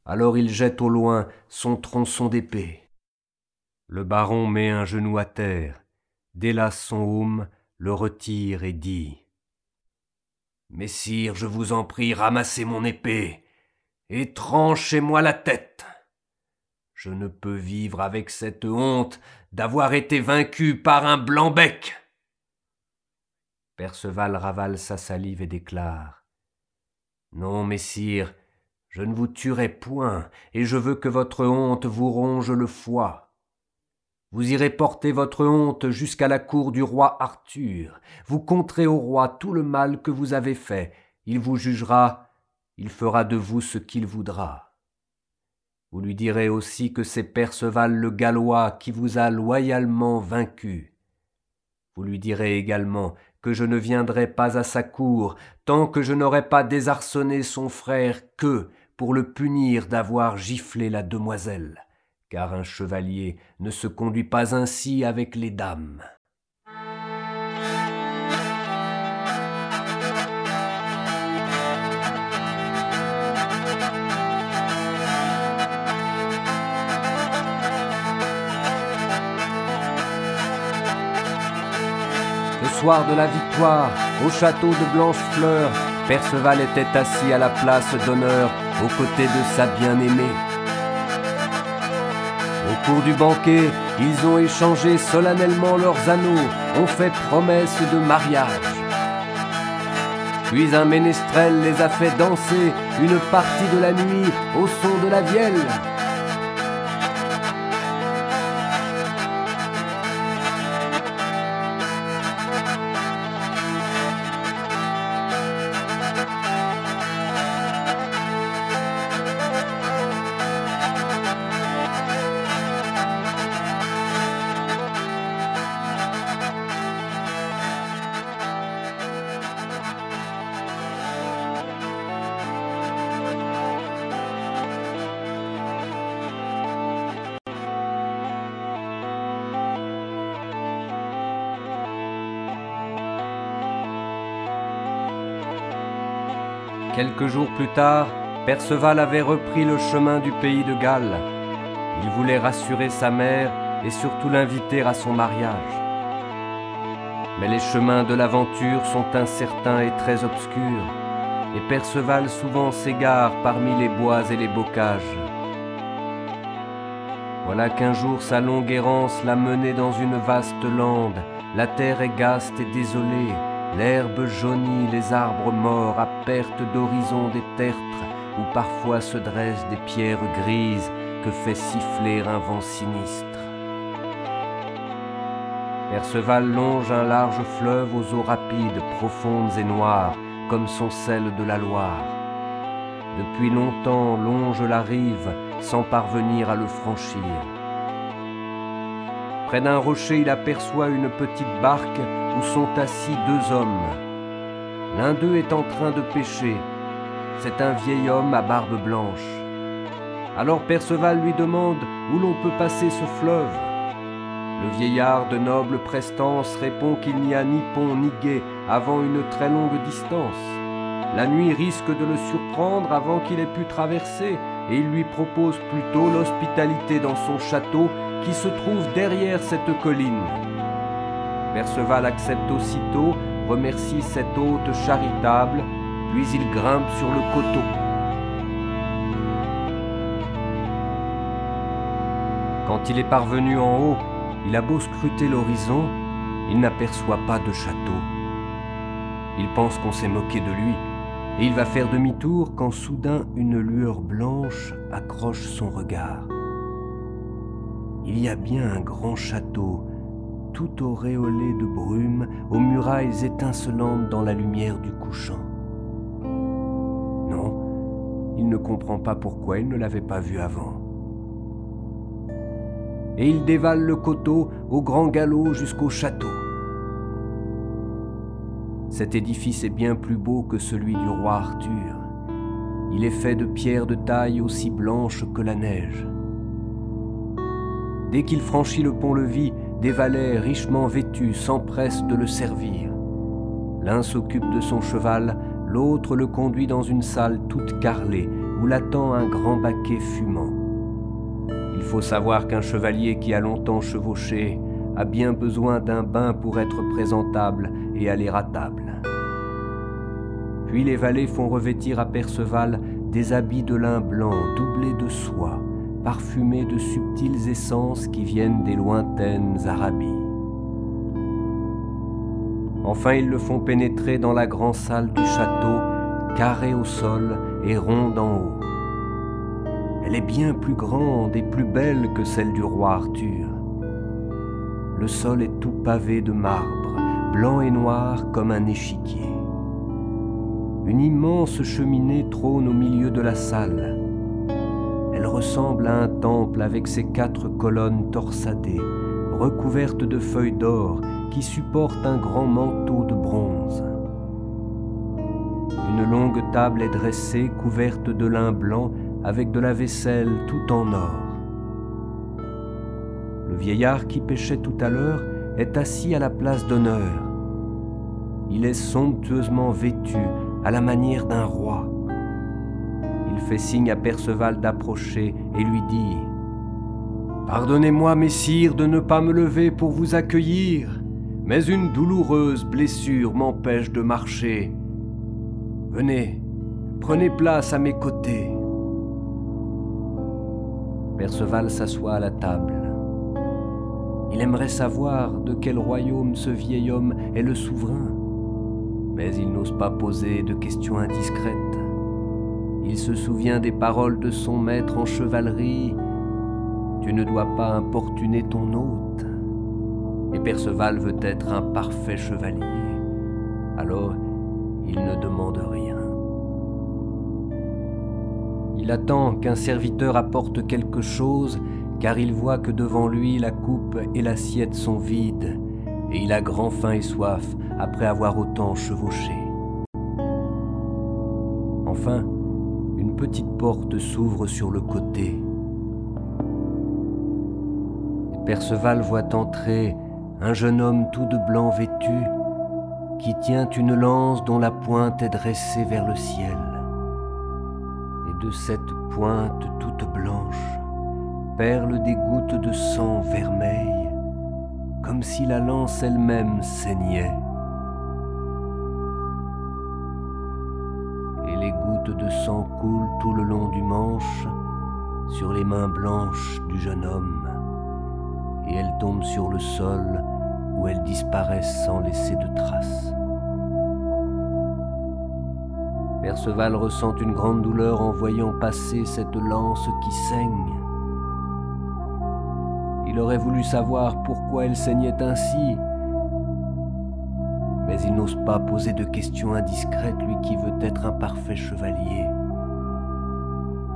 Alors il jette au loin son tronçon d'épée. Le baron met un genou à terre, délace son aume, le retire et dit Messire, je vous en prie, ramassez mon épée et tranchez-moi la tête. Je ne peux vivre avec cette honte d'avoir été vaincu par un blanc-bec. Perceval ravale sa salive et déclare Non, messire, je ne vous tuerai point, et je veux que votre honte vous ronge le foie. Vous irez porter votre honte jusqu'à la cour du roi Arthur. Vous conterez au roi tout le mal que vous avez fait. Il vous jugera, il fera de vous ce qu'il voudra. Vous lui direz aussi que c'est Perceval le Gallois qui vous a loyalement vaincu. Vous lui direz également que je ne viendrai pas à sa cour tant que je n'aurai pas désarçonné son frère que pour le punir d'avoir giflé la demoiselle, car un chevalier ne se conduit pas ainsi avec les dames. Soir de la victoire, au château de Blanchefleur, Perceval était assis à la place d'honneur aux côtés de sa bien-aimée. Au cours du banquet, ils ont échangé solennellement leurs anneaux, ont fait promesse de mariage. Puis un ménestrel les a fait danser une partie de la nuit au son de la vielle. Quelques jours plus tard, Perceval avait repris le chemin du pays de Galles. Il voulait rassurer sa mère et surtout l'inviter à son mariage. Mais les chemins de l'aventure sont incertains et très obscurs, et Perceval souvent s'égare parmi les bois et les bocages. Voilà qu'un jour sa longue errance l'a mené dans une vaste lande, la terre est gaste et désolée, L'herbe jaunie, les arbres morts à perte d'horizon des tertres, où parfois se dressent des pierres grises que fait siffler un vent sinistre. Perceval longe un large fleuve aux eaux rapides, profondes et noires, comme sont celles de la Loire. Depuis longtemps longe la rive sans parvenir à le franchir. Près d'un rocher, il aperçoit une petite barque où sont assis deux hommes. L'un d'eux est en train de pêcher. C'est un vieil homme à barbe blanche. Alors Perceval lui demande où l'on peut passer ce fleuve. Le vieillard de noble prestance répond qu'il n'y a ni pont ni guet avant une très longue distance. La nuit risque de le surprendre avant qu'il ait pu traverser, et il lui propose plutôt l'hospitalité dans son château qui se trouve derrière cette colline. Perceval accepte aussitôt, remercie cet hôte charitable, puis il grimpe sur le coteau. Quand il est parvenu en haut, il a beau scruter l'horizon, il n'aperçoit pas de château. Il pense qu'on s'est moqué de lui, et il va faire demi-tour quand soudain une lueur blanche accroche son regard. Il y a bien un grand château tout auréolé de brume, aux murailles étincelantes dans la lumière du couchant. Non, il ne comprend pas pourquoi il ne l'avait pas vu avant. Et il dévale le coteau au grand galop jusqu'au château. Cet édifice est bien plus beau que celui du roi Arthur. Il est fait de pierres de taille aussi blanches que la neige. Dès qu'il franchit le pont-levis, des valets richement vêtus s'empressent de le servir. L'un s'occupe de son cheval, l'autre le conduit dans une salle toute carrelée où l'attend un grand baquet fumant. Il faut savoir qu'un chevalier qui a longtemps chevauché a bien besoin d'un bain pour être présentable et aller à table. Puis les valets font revêtir à Perceval des habits de lin blanc doublés de soie parfumé de subtiles essences qui viennent des lointaines Arabies. Enfin, ils le font pénétrer dans la grande salle du château, carrée au sol et ronde en haut. Elle est bien plus grande et plus belle que celle du roi Arthur. Le sol est tout pavé de marbre, blanc et noir comme un échiquier. Une immense cheminée trône au milieu de la salle elle ressemble à un temple avec ses quatre colonnes torsadées, recouvertes de feuilles d'or qui supportent un grand manteau de bronze. Une longue table est dressée couverte de lin blanc avec de la vaisselle tout en or. Le vieillard qui pêchait tout à l'heure est assis à la place d'honneur. Il est somptueusement vêtu à la manière d'un roi fait signe à Perceval d'approcher et lui dit Pardonnez-moi, messire, de ne pas me lever pour vous accueillir. mais une douloureuse blessure m'empêche de marcher. Venez, prenez place à mes côtés. Perceval s'assoit à la table. Il aimerait savoir de quel royaume ce vieil homme est le souverain, mais il n'ose pas poser de questions indiscrètes. Il se souvient des paroles de son maître en chevalerie. Tu ne dois pas importuner ton hôte. Et Perceval veut être un parfait chevalier. Alors, il ne demande rien. Il attend qu'un serviteur apporte quelque chose, car il voit que devant lui la coupe et l'assiette sont vides, et il a grand faim et soif après avoir autant chevauché. Enfin, petite porte s'ouvre sur le côté. Perceval voit entrer un jeune homme tout de blanc vêtu qui tient une lance dont la pointe est dressée vers le ciel. Et de cette pointe toute blanche perlent des gouttes de sang vermeil, comme si la lance elle-même saignait. De sang coule tout le long du manche sur les mains blanches du jeune homme, et elles tombent sur le sol où elles disparaissent sans laisser de traces. Perceval ressent une grande douleur en voyant passer cette lance qui saigne. Il aurait voulu savoir pourquoi elle saignait ainsi, il n'ose pas poser de questions indiscrètes, lui qui veut être un parfait chevalier.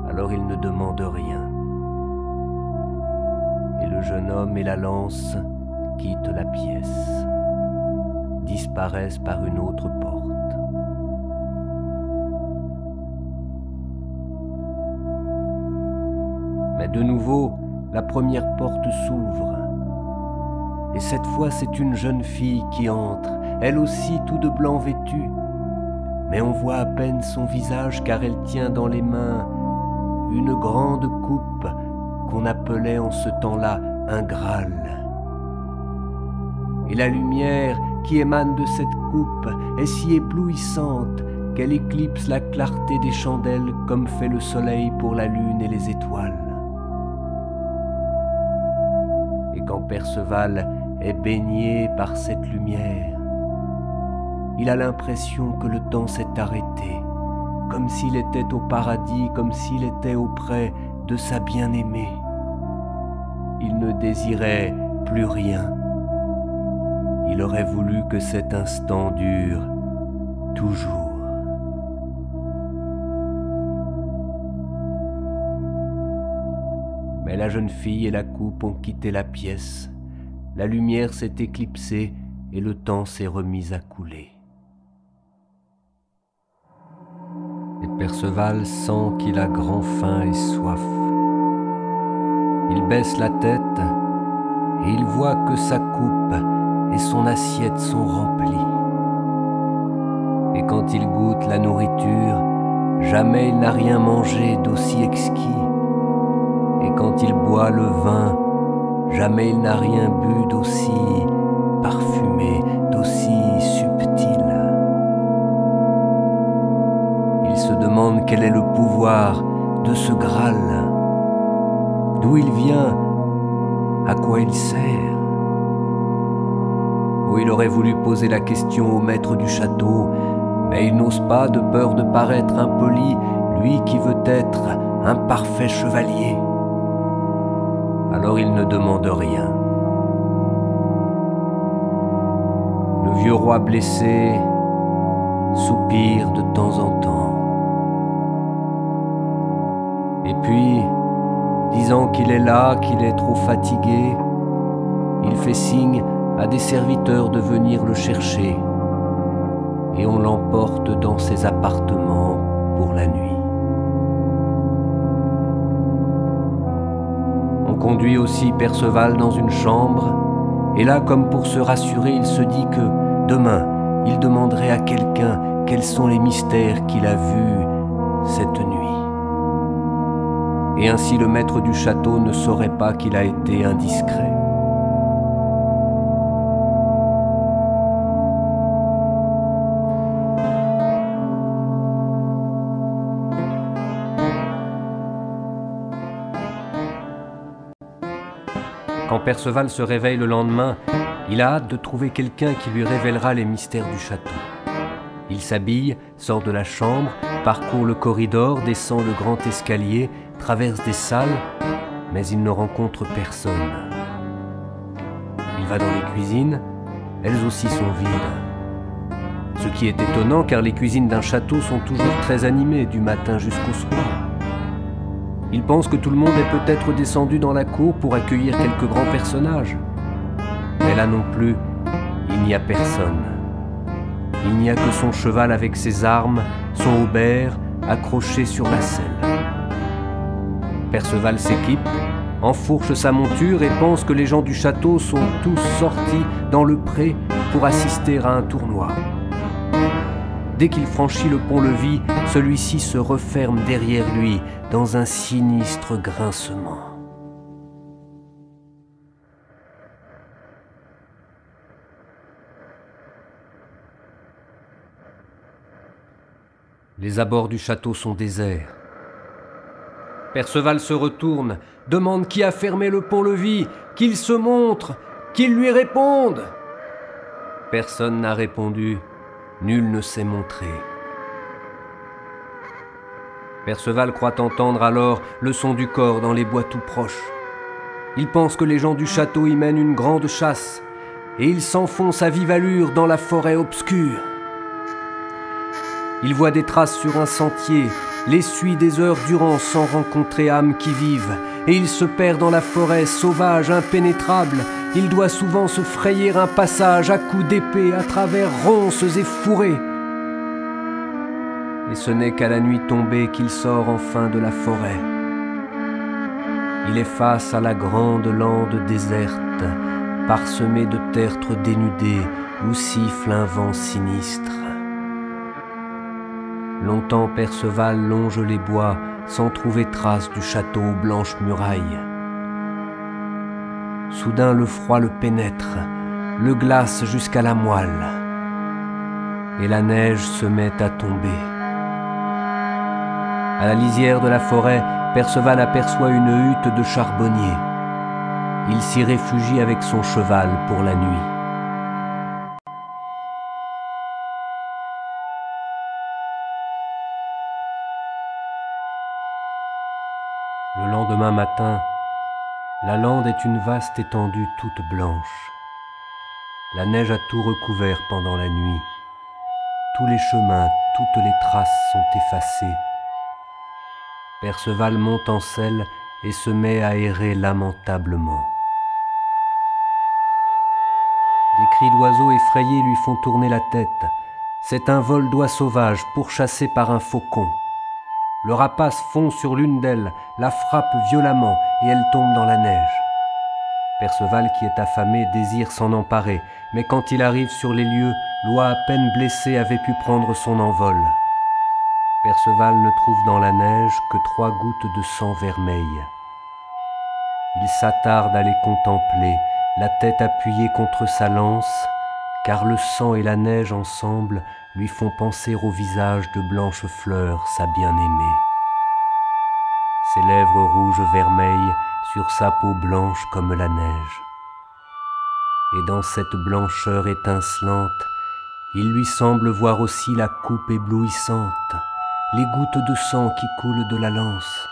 Alors il ne demande rien. Et le jeune homme et la lance quittent la pièce, disparaissent par une autre porte. Mais de nouveau, la première porte s'ouvre. Et cette fois, c'est une jeune fille qui entre elle aussi tout de blanc vêtue, mais on voit à peine son visage car elle tient dans les mains une grande coupe qu'on appelait en ce temps-là un Graal. Et la lumière qui émane de cette coupe est si éblouissante qu'elle éclipse la clarté des chandelles comme fait le soleil pour la lune et les étoiles. Et quand Perceval est baigné par cette lumière, il a l'impression que le temps s'est arrêté, comme s'il était au paradis, comme s'il était auprès de sa bien-aimée. Il ne désirait plus rien. Il aurait voulu que cet instant dure toujours. Mais la jeune fille et la coupe ont quitté la pièce. La lumière s'est éclipsée et le temps s'est remis à couler. Perceval sent qu'il a grand faim et soif. Il baisse la tête et il voit que sa coupe et son assiette sont remplies. Et quand il goûte la nourriture, jamais il n'a rien mangé d'aussi exquis. Et quand il boit le vin, jamais il n'a rien bu d'aussi parfumé, d'aussi demande quel est le pouvoir de ce Graal, d'où il vient, à quoi il sert. Ou il aurait voulu poser la question au maître du château, mais il n'ose pas de peur de paraître impoli, lui qui veut être un parfait chevalier. Alors il ne demande rien. Le vieux roi blessé soupire de temps en temps. Puis, disant qu'il est là, qu'il est trop fatigué, il fait signe à des serviteurs de venir le chercher et on l'emporte dans ses appartements pour la nuit. On conduit aussi Perceval dans une chambre et là, comme pour se rassurer, il se dit que demain, il demanderait à quelqu'un quels sont les mystères qu'il a vus cette nuit et ainsi le maître du château ne saurait pas qu'il a été indiscret. Quand Perceval se réveille le lendemain, il a hâte de trouver quelqu'un qui lui révélera les mystères du château. Il s'habille, sort de la chambre, parcourt le corridor, descend le grand escalier, traverse des salles, mais il ne rencontre personne. Il va dans les cuisines, elles aussi sont vides. Ce qui est étonnant car les cuisines d'un château sont toujours très animées du matin jusqu'au soir. Il pense que tout le monde est peut-être descendu dans la cour pour accueillir quelques grands personnages. Mais là non plus, il n'y a personne. Il n'y a que son cheval avec ses armes, son aubert accroché sur la selle. Perceval s'équipe, enfourche sa monture et pense que les gens du château sont tous sortis dans le pré pour assister à un tournoi. Dès qu'il franchit le pont-levis, celui-ci se referme derrière lui dans un sinistre grincement. Les abords du château sont déserts. Perceval se retourne, demande qui a fermé le pont-levis, qu'il se montre, qu'il lui réponde. Personne n'a répondu. Nul ne s'est montré. Perceval croit entendre alors le son du corps dans les bois tout proches. Il pense que les gens du château y mènent une grande chasse, et il s'enfonce à vive allure dans la forêt obscure. Il voit des traces sur un sentier, les suit des heures durant sans rencontrer âme qui vive, et il se perd dans la forêt sauvage, impénétrable, il doit souvent se frayer un passage à coups d'épée à travers ronces et fourrés. Et ce n'est qu'à la nuit tombée qu'il sort enfin de la forêt. Il est face à la grande lande déserte, parsemée de tertres dénudés où siffle un vent sinistre. Longtemps Perceval longe les bois sans trouver trace du château aux blanches murailles. Soudain le froid le pénètre, le glace jusqu'à la moelle, et la neige se met à tomber. À la lisière de la forêt, Perceval aperçoit une hutte de charbonnier. Il s'y réfugie avec son cheval pour la nuit. Lendemain matin, la lande est une vaste étendue toute blanche. La neige a tout recouvert pendant la nuit. Tous les chemins, toutes les traces sont effacées. Perceval monte en selle et se met à errer lamentablement. Des cris d'oiseaux effrayés lui font tourner la tête. C'est un vol d'oies sauvages pourchassé par un faucon. Le rapace fond sur l'une d'elles, la frappe violemment et elle tombe dans la neige. Perceval, qui est affamé, désire s'en emparer, mais quand il arrive sur les lieux, l'oie à peine blessée avait pu prendre son envol. Perceval ne trouve dans la neige que trois gouttes de sang vermeil. Il s'attarde à les contempler, la tête appuyée contre sa lance, car le sang et la neige ensemble lui font penser au visage de blanches fleurs, sa bien-aimée. Ses lèvres rouges vermeilles sur sa peau blanche comme la neige. Et dans cette blancheur étincelante, il lui semble voir aussi la coupe éblouissante, les gouttes de sang qui coulent de la lance.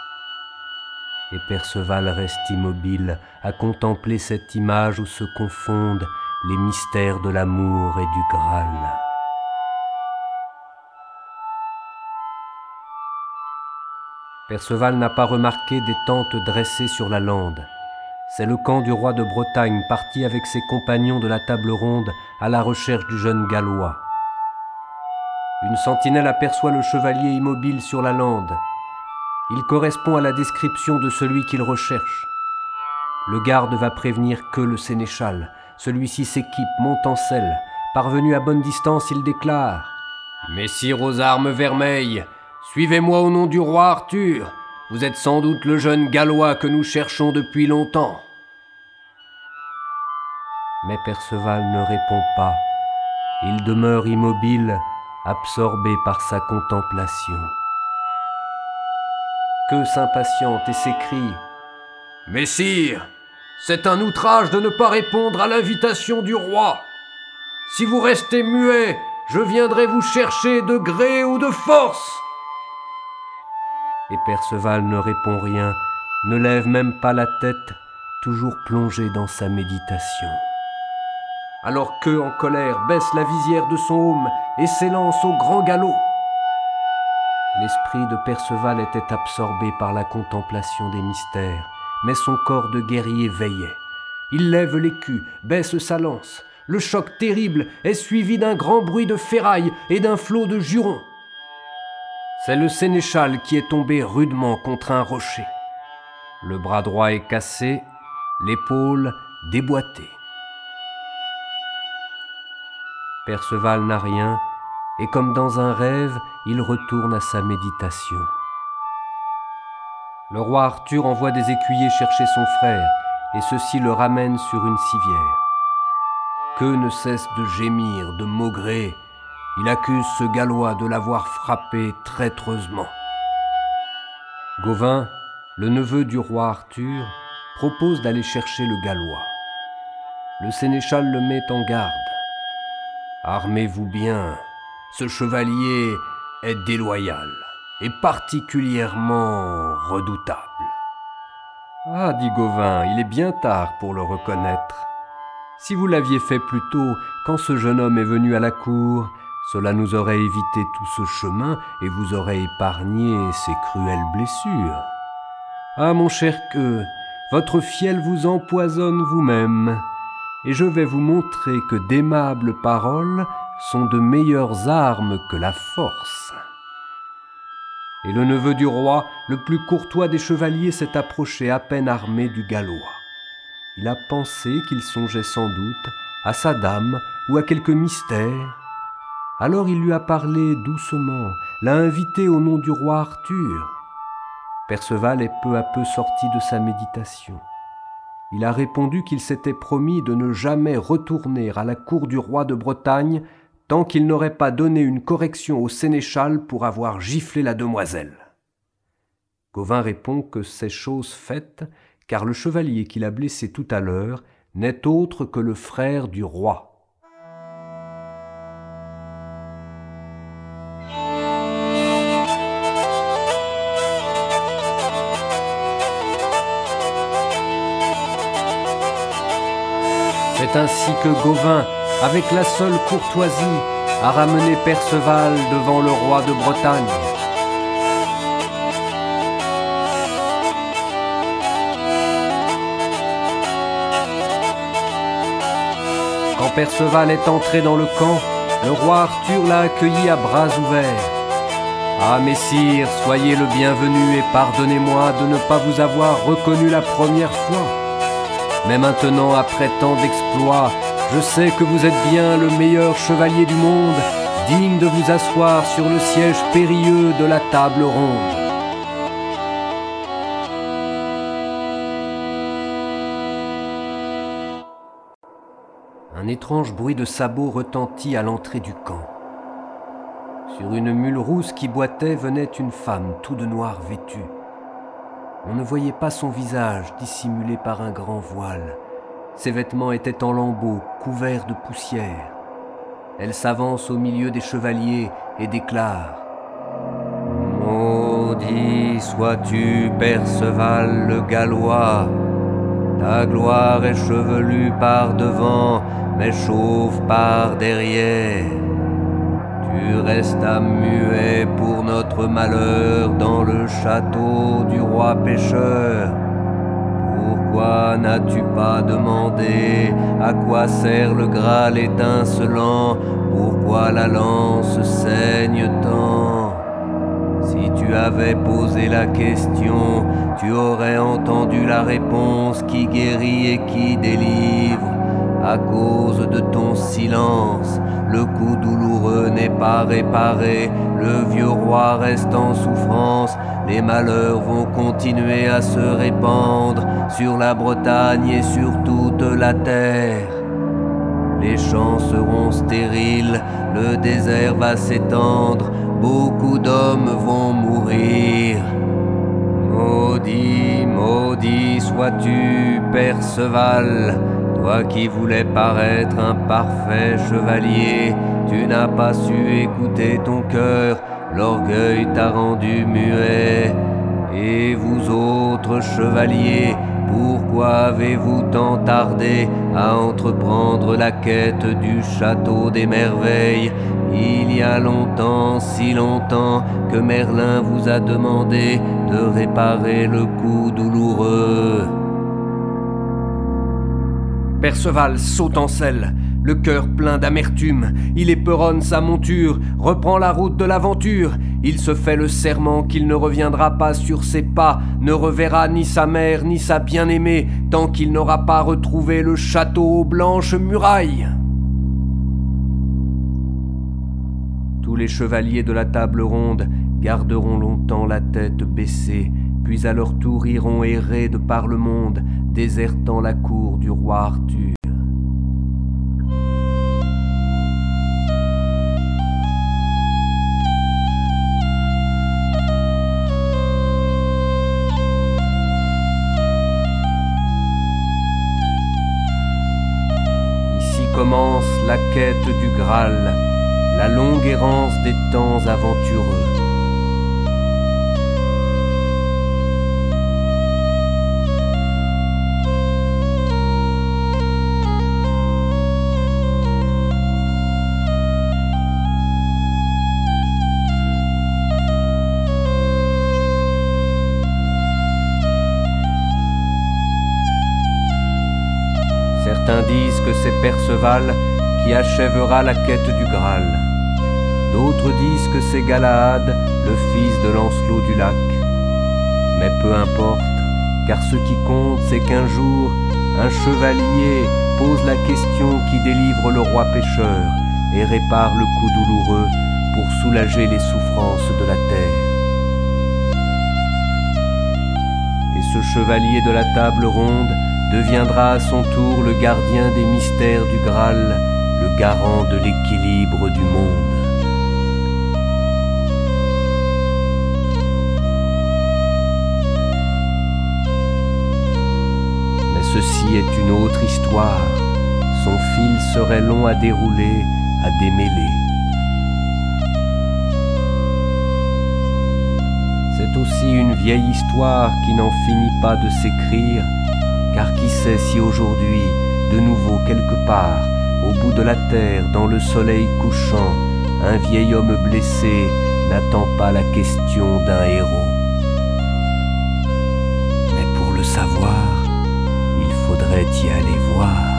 Et Perceval reste immobile à contempler cette image où se confondent les mystères de l'amour et du Graal. Perceval n'a pas remarqué des tentes dressées sur la lande. C'est le camp du roi de Bretagne parti avec ses compagnons de la table ronde à la recherche du jeune Gallois. Une sentinelle aperçoit le chevalier immobile sur la lande. Il correspond à la description de celui qu'il recherche. Le garde va prévenir que le sénéchal. Celui-ci s'équipe, monte en selle. Parvenu à bonne distance, il déclare Messire aux armes vermeilles, Suivez-moi au nom du roi Arthur. Vous êtes sans doute le jeune Gallois que nous cherchons depuis longtemps. Mais Perceval ne répond pas. Il demeure immobile, absorbé par sa contemplation. Que s'impatiente et s'écrie Messire, C'est un outrage de ne pas répondre à l'invitation du roi. Si vous restez muet, je viendrai vous chercher de gré ou de force. Et Perceval ne répond rien, ne lève même pas la tête, toujours plongé dans sa méditation. Alors que, en colère, baisse la visière de son aume et s'élance au grand galop. L'esprit de Perceval était absorbé par la contemplation des mystères, mais son corps de guerrier veillait. Il lève l'écu, baisse sa lance. Le choc terrible est suivi d'un grand bruit de ferraille et d'un flot de jurons. C'est le sénéchal qui est tombé rudement contre un rocher. Le bras droit est cassé, l'épaule déboîtée. Perceval n'a rien, et comme dans un rêve, il retourne à sa méditation. Le roi Arthur envoie des écuyers chercher son frère, et ceux-ci le ramènent sur une civière. Que ne cesse de gémir, de maugrer, il accuse ce Gallois de l'avoir frappé traîtreusement. Gauvin, le neveu du roi Arthur, propose d'aller chercher le Gallois. Le sénéchal le met en garde. Armez-vous bien, ce chevalier est déloyal et particulièrement redoutable. Ah, dit Gauvin, il est bien tard pour le reconnaître. Si vous l'aviez fait plus tôt, quand ce jeune homme est venu à la cour, cela nous aurait évité tout ce chemin et vous aurait épargné ces cruelles blessures. Ah mon cher que, votre fiel vous empoisonne vous-même, et je vais vous montrer que d'aimables paroles sont de meilleures armes que la force. Et le neveu du roi, le plus courtois des chevaliers, s'est approché à peine armé du Gallois. Il a pensé qu'il songeait sans doute à sa dame ou à quelque mystère, alors il lui a parlé doucement, l'a invité au nom du roi Arthur. Perceval est peu à peu sorti de sa méditation. Il a répondu qu'il s'était promis de ne jamais retourner à la cour du roi de Bretagne tant qu'il n'aurait pas donné une correction au sénéchal pour avoir giflé la demoiselle. Gauvin répond que c'est chose faite, car le chevalier qu'il a blessé tout à l'heure n'est autre que le frère du roi. Ainsi que Gauvin, avec la seule courtoisie, a ramené Perceval devant le roi de Bretagne. Quand Perceval est entré dans le camp, le roi Arthur l'a accueilli à bras ouverts. Ah messire, soyez le bienvenu et pardonnez-moi de ne pas vous avoir reconnu la première fois. Mais maintenant, après tant d'exploits, je sais que vous êtes bien le meilleur chevalier du monde, digne de vous asseoir sur le siège périlleux de la table ronde. Un étrange bruit de sabots retentit à l'entrée du camp. Sur une mule rousse qui boitait venait une femme tout de noir vêtue. On ne voyait pas son visage dissimulé par un grand voile. Ses vêtements étaient en lambeaux, couverts de poussière. Elle s'avance au milieu des chevaliers et déclare Maudit sois-tu, Perceval le Gallois. Ta gloire est chevelue par devant, mais chauve par derrière. Tu restes muet pour notre malheur dans le château du roi pêcheur. Pourquoi n'as-tu pas demandé à quoi sert le Graal étincelant? Pourquoi la lance saigne tant? Si tu avais posé la question, tu aurais entendu la réponse qui guérit et qui délivre. À cause de ton silence, le coup douloureux n'est pas réparé, le vieux roi reste en souffrance, les malheurs vont continuer à se répandre sur la Bretagne et sur toute la terre. Les champs seront stériles, le désert va s'étendre, beaucoup d'hommes vont mourir. Maudit, maudit sois-tu, Perceval, toi qui voulais paraître un parfait chevalier, tu n'as pas su écouter ton cœur, l'orgueil t'a rendu muet. Et vous autres chevaliers, pourquoi avez-vous tant tardé à entreprendre la quête du château des merveilles? Il y a longtemps, si longtemps, que Merlin vous a demandé de réparer le coup douloureux. Perceval saute en selle, le cœur plein d'amertume. Il éperonne sa monture, reprend la route de l'aventure. Il se fait le serment qu'il ne reviendra pas sur ses pas, ne reverra ni sa mère ni sa bien-aimée, tant qu'il n'aura pas retrouvé le château aux blanches murailles. Tous les chevaliers de la table ronde garderont longtemps la tête baissée, puis à leur tour iront errer de par le monde, désertant la cour du roi Arthur. Ici commence la quête du Graal, la longue errance des temps aventureux. Qui achèvera la quête du Graal. D'autres disent que c'est Galahad, le fils de Lancelot du lac. Mais peu importe, car ce qui compte, c'est qu'un jour, un chevalier pose la question qui délivre le roi pêcheur et répare le coup douloureux pour soulager les souffrances de la terre. Et ce chevalier de la table ronde deviendra à son tour le gardien des mystères du Graal, le garant de l'équilibre du monde. Mais ceci est une autre histoire, son fil serait long à dérouler, à démêler. C'est aussi une vieille histoire qui n'en finit pas de s'écrire, car qui sait si aujourd'hui, de nouveau quelque part, au bout de la terre, dans le soleil couchant, un vieil homme blessé n'attend pas la question d'un héros. Mais pour le savoir, il faudrait y aller voir.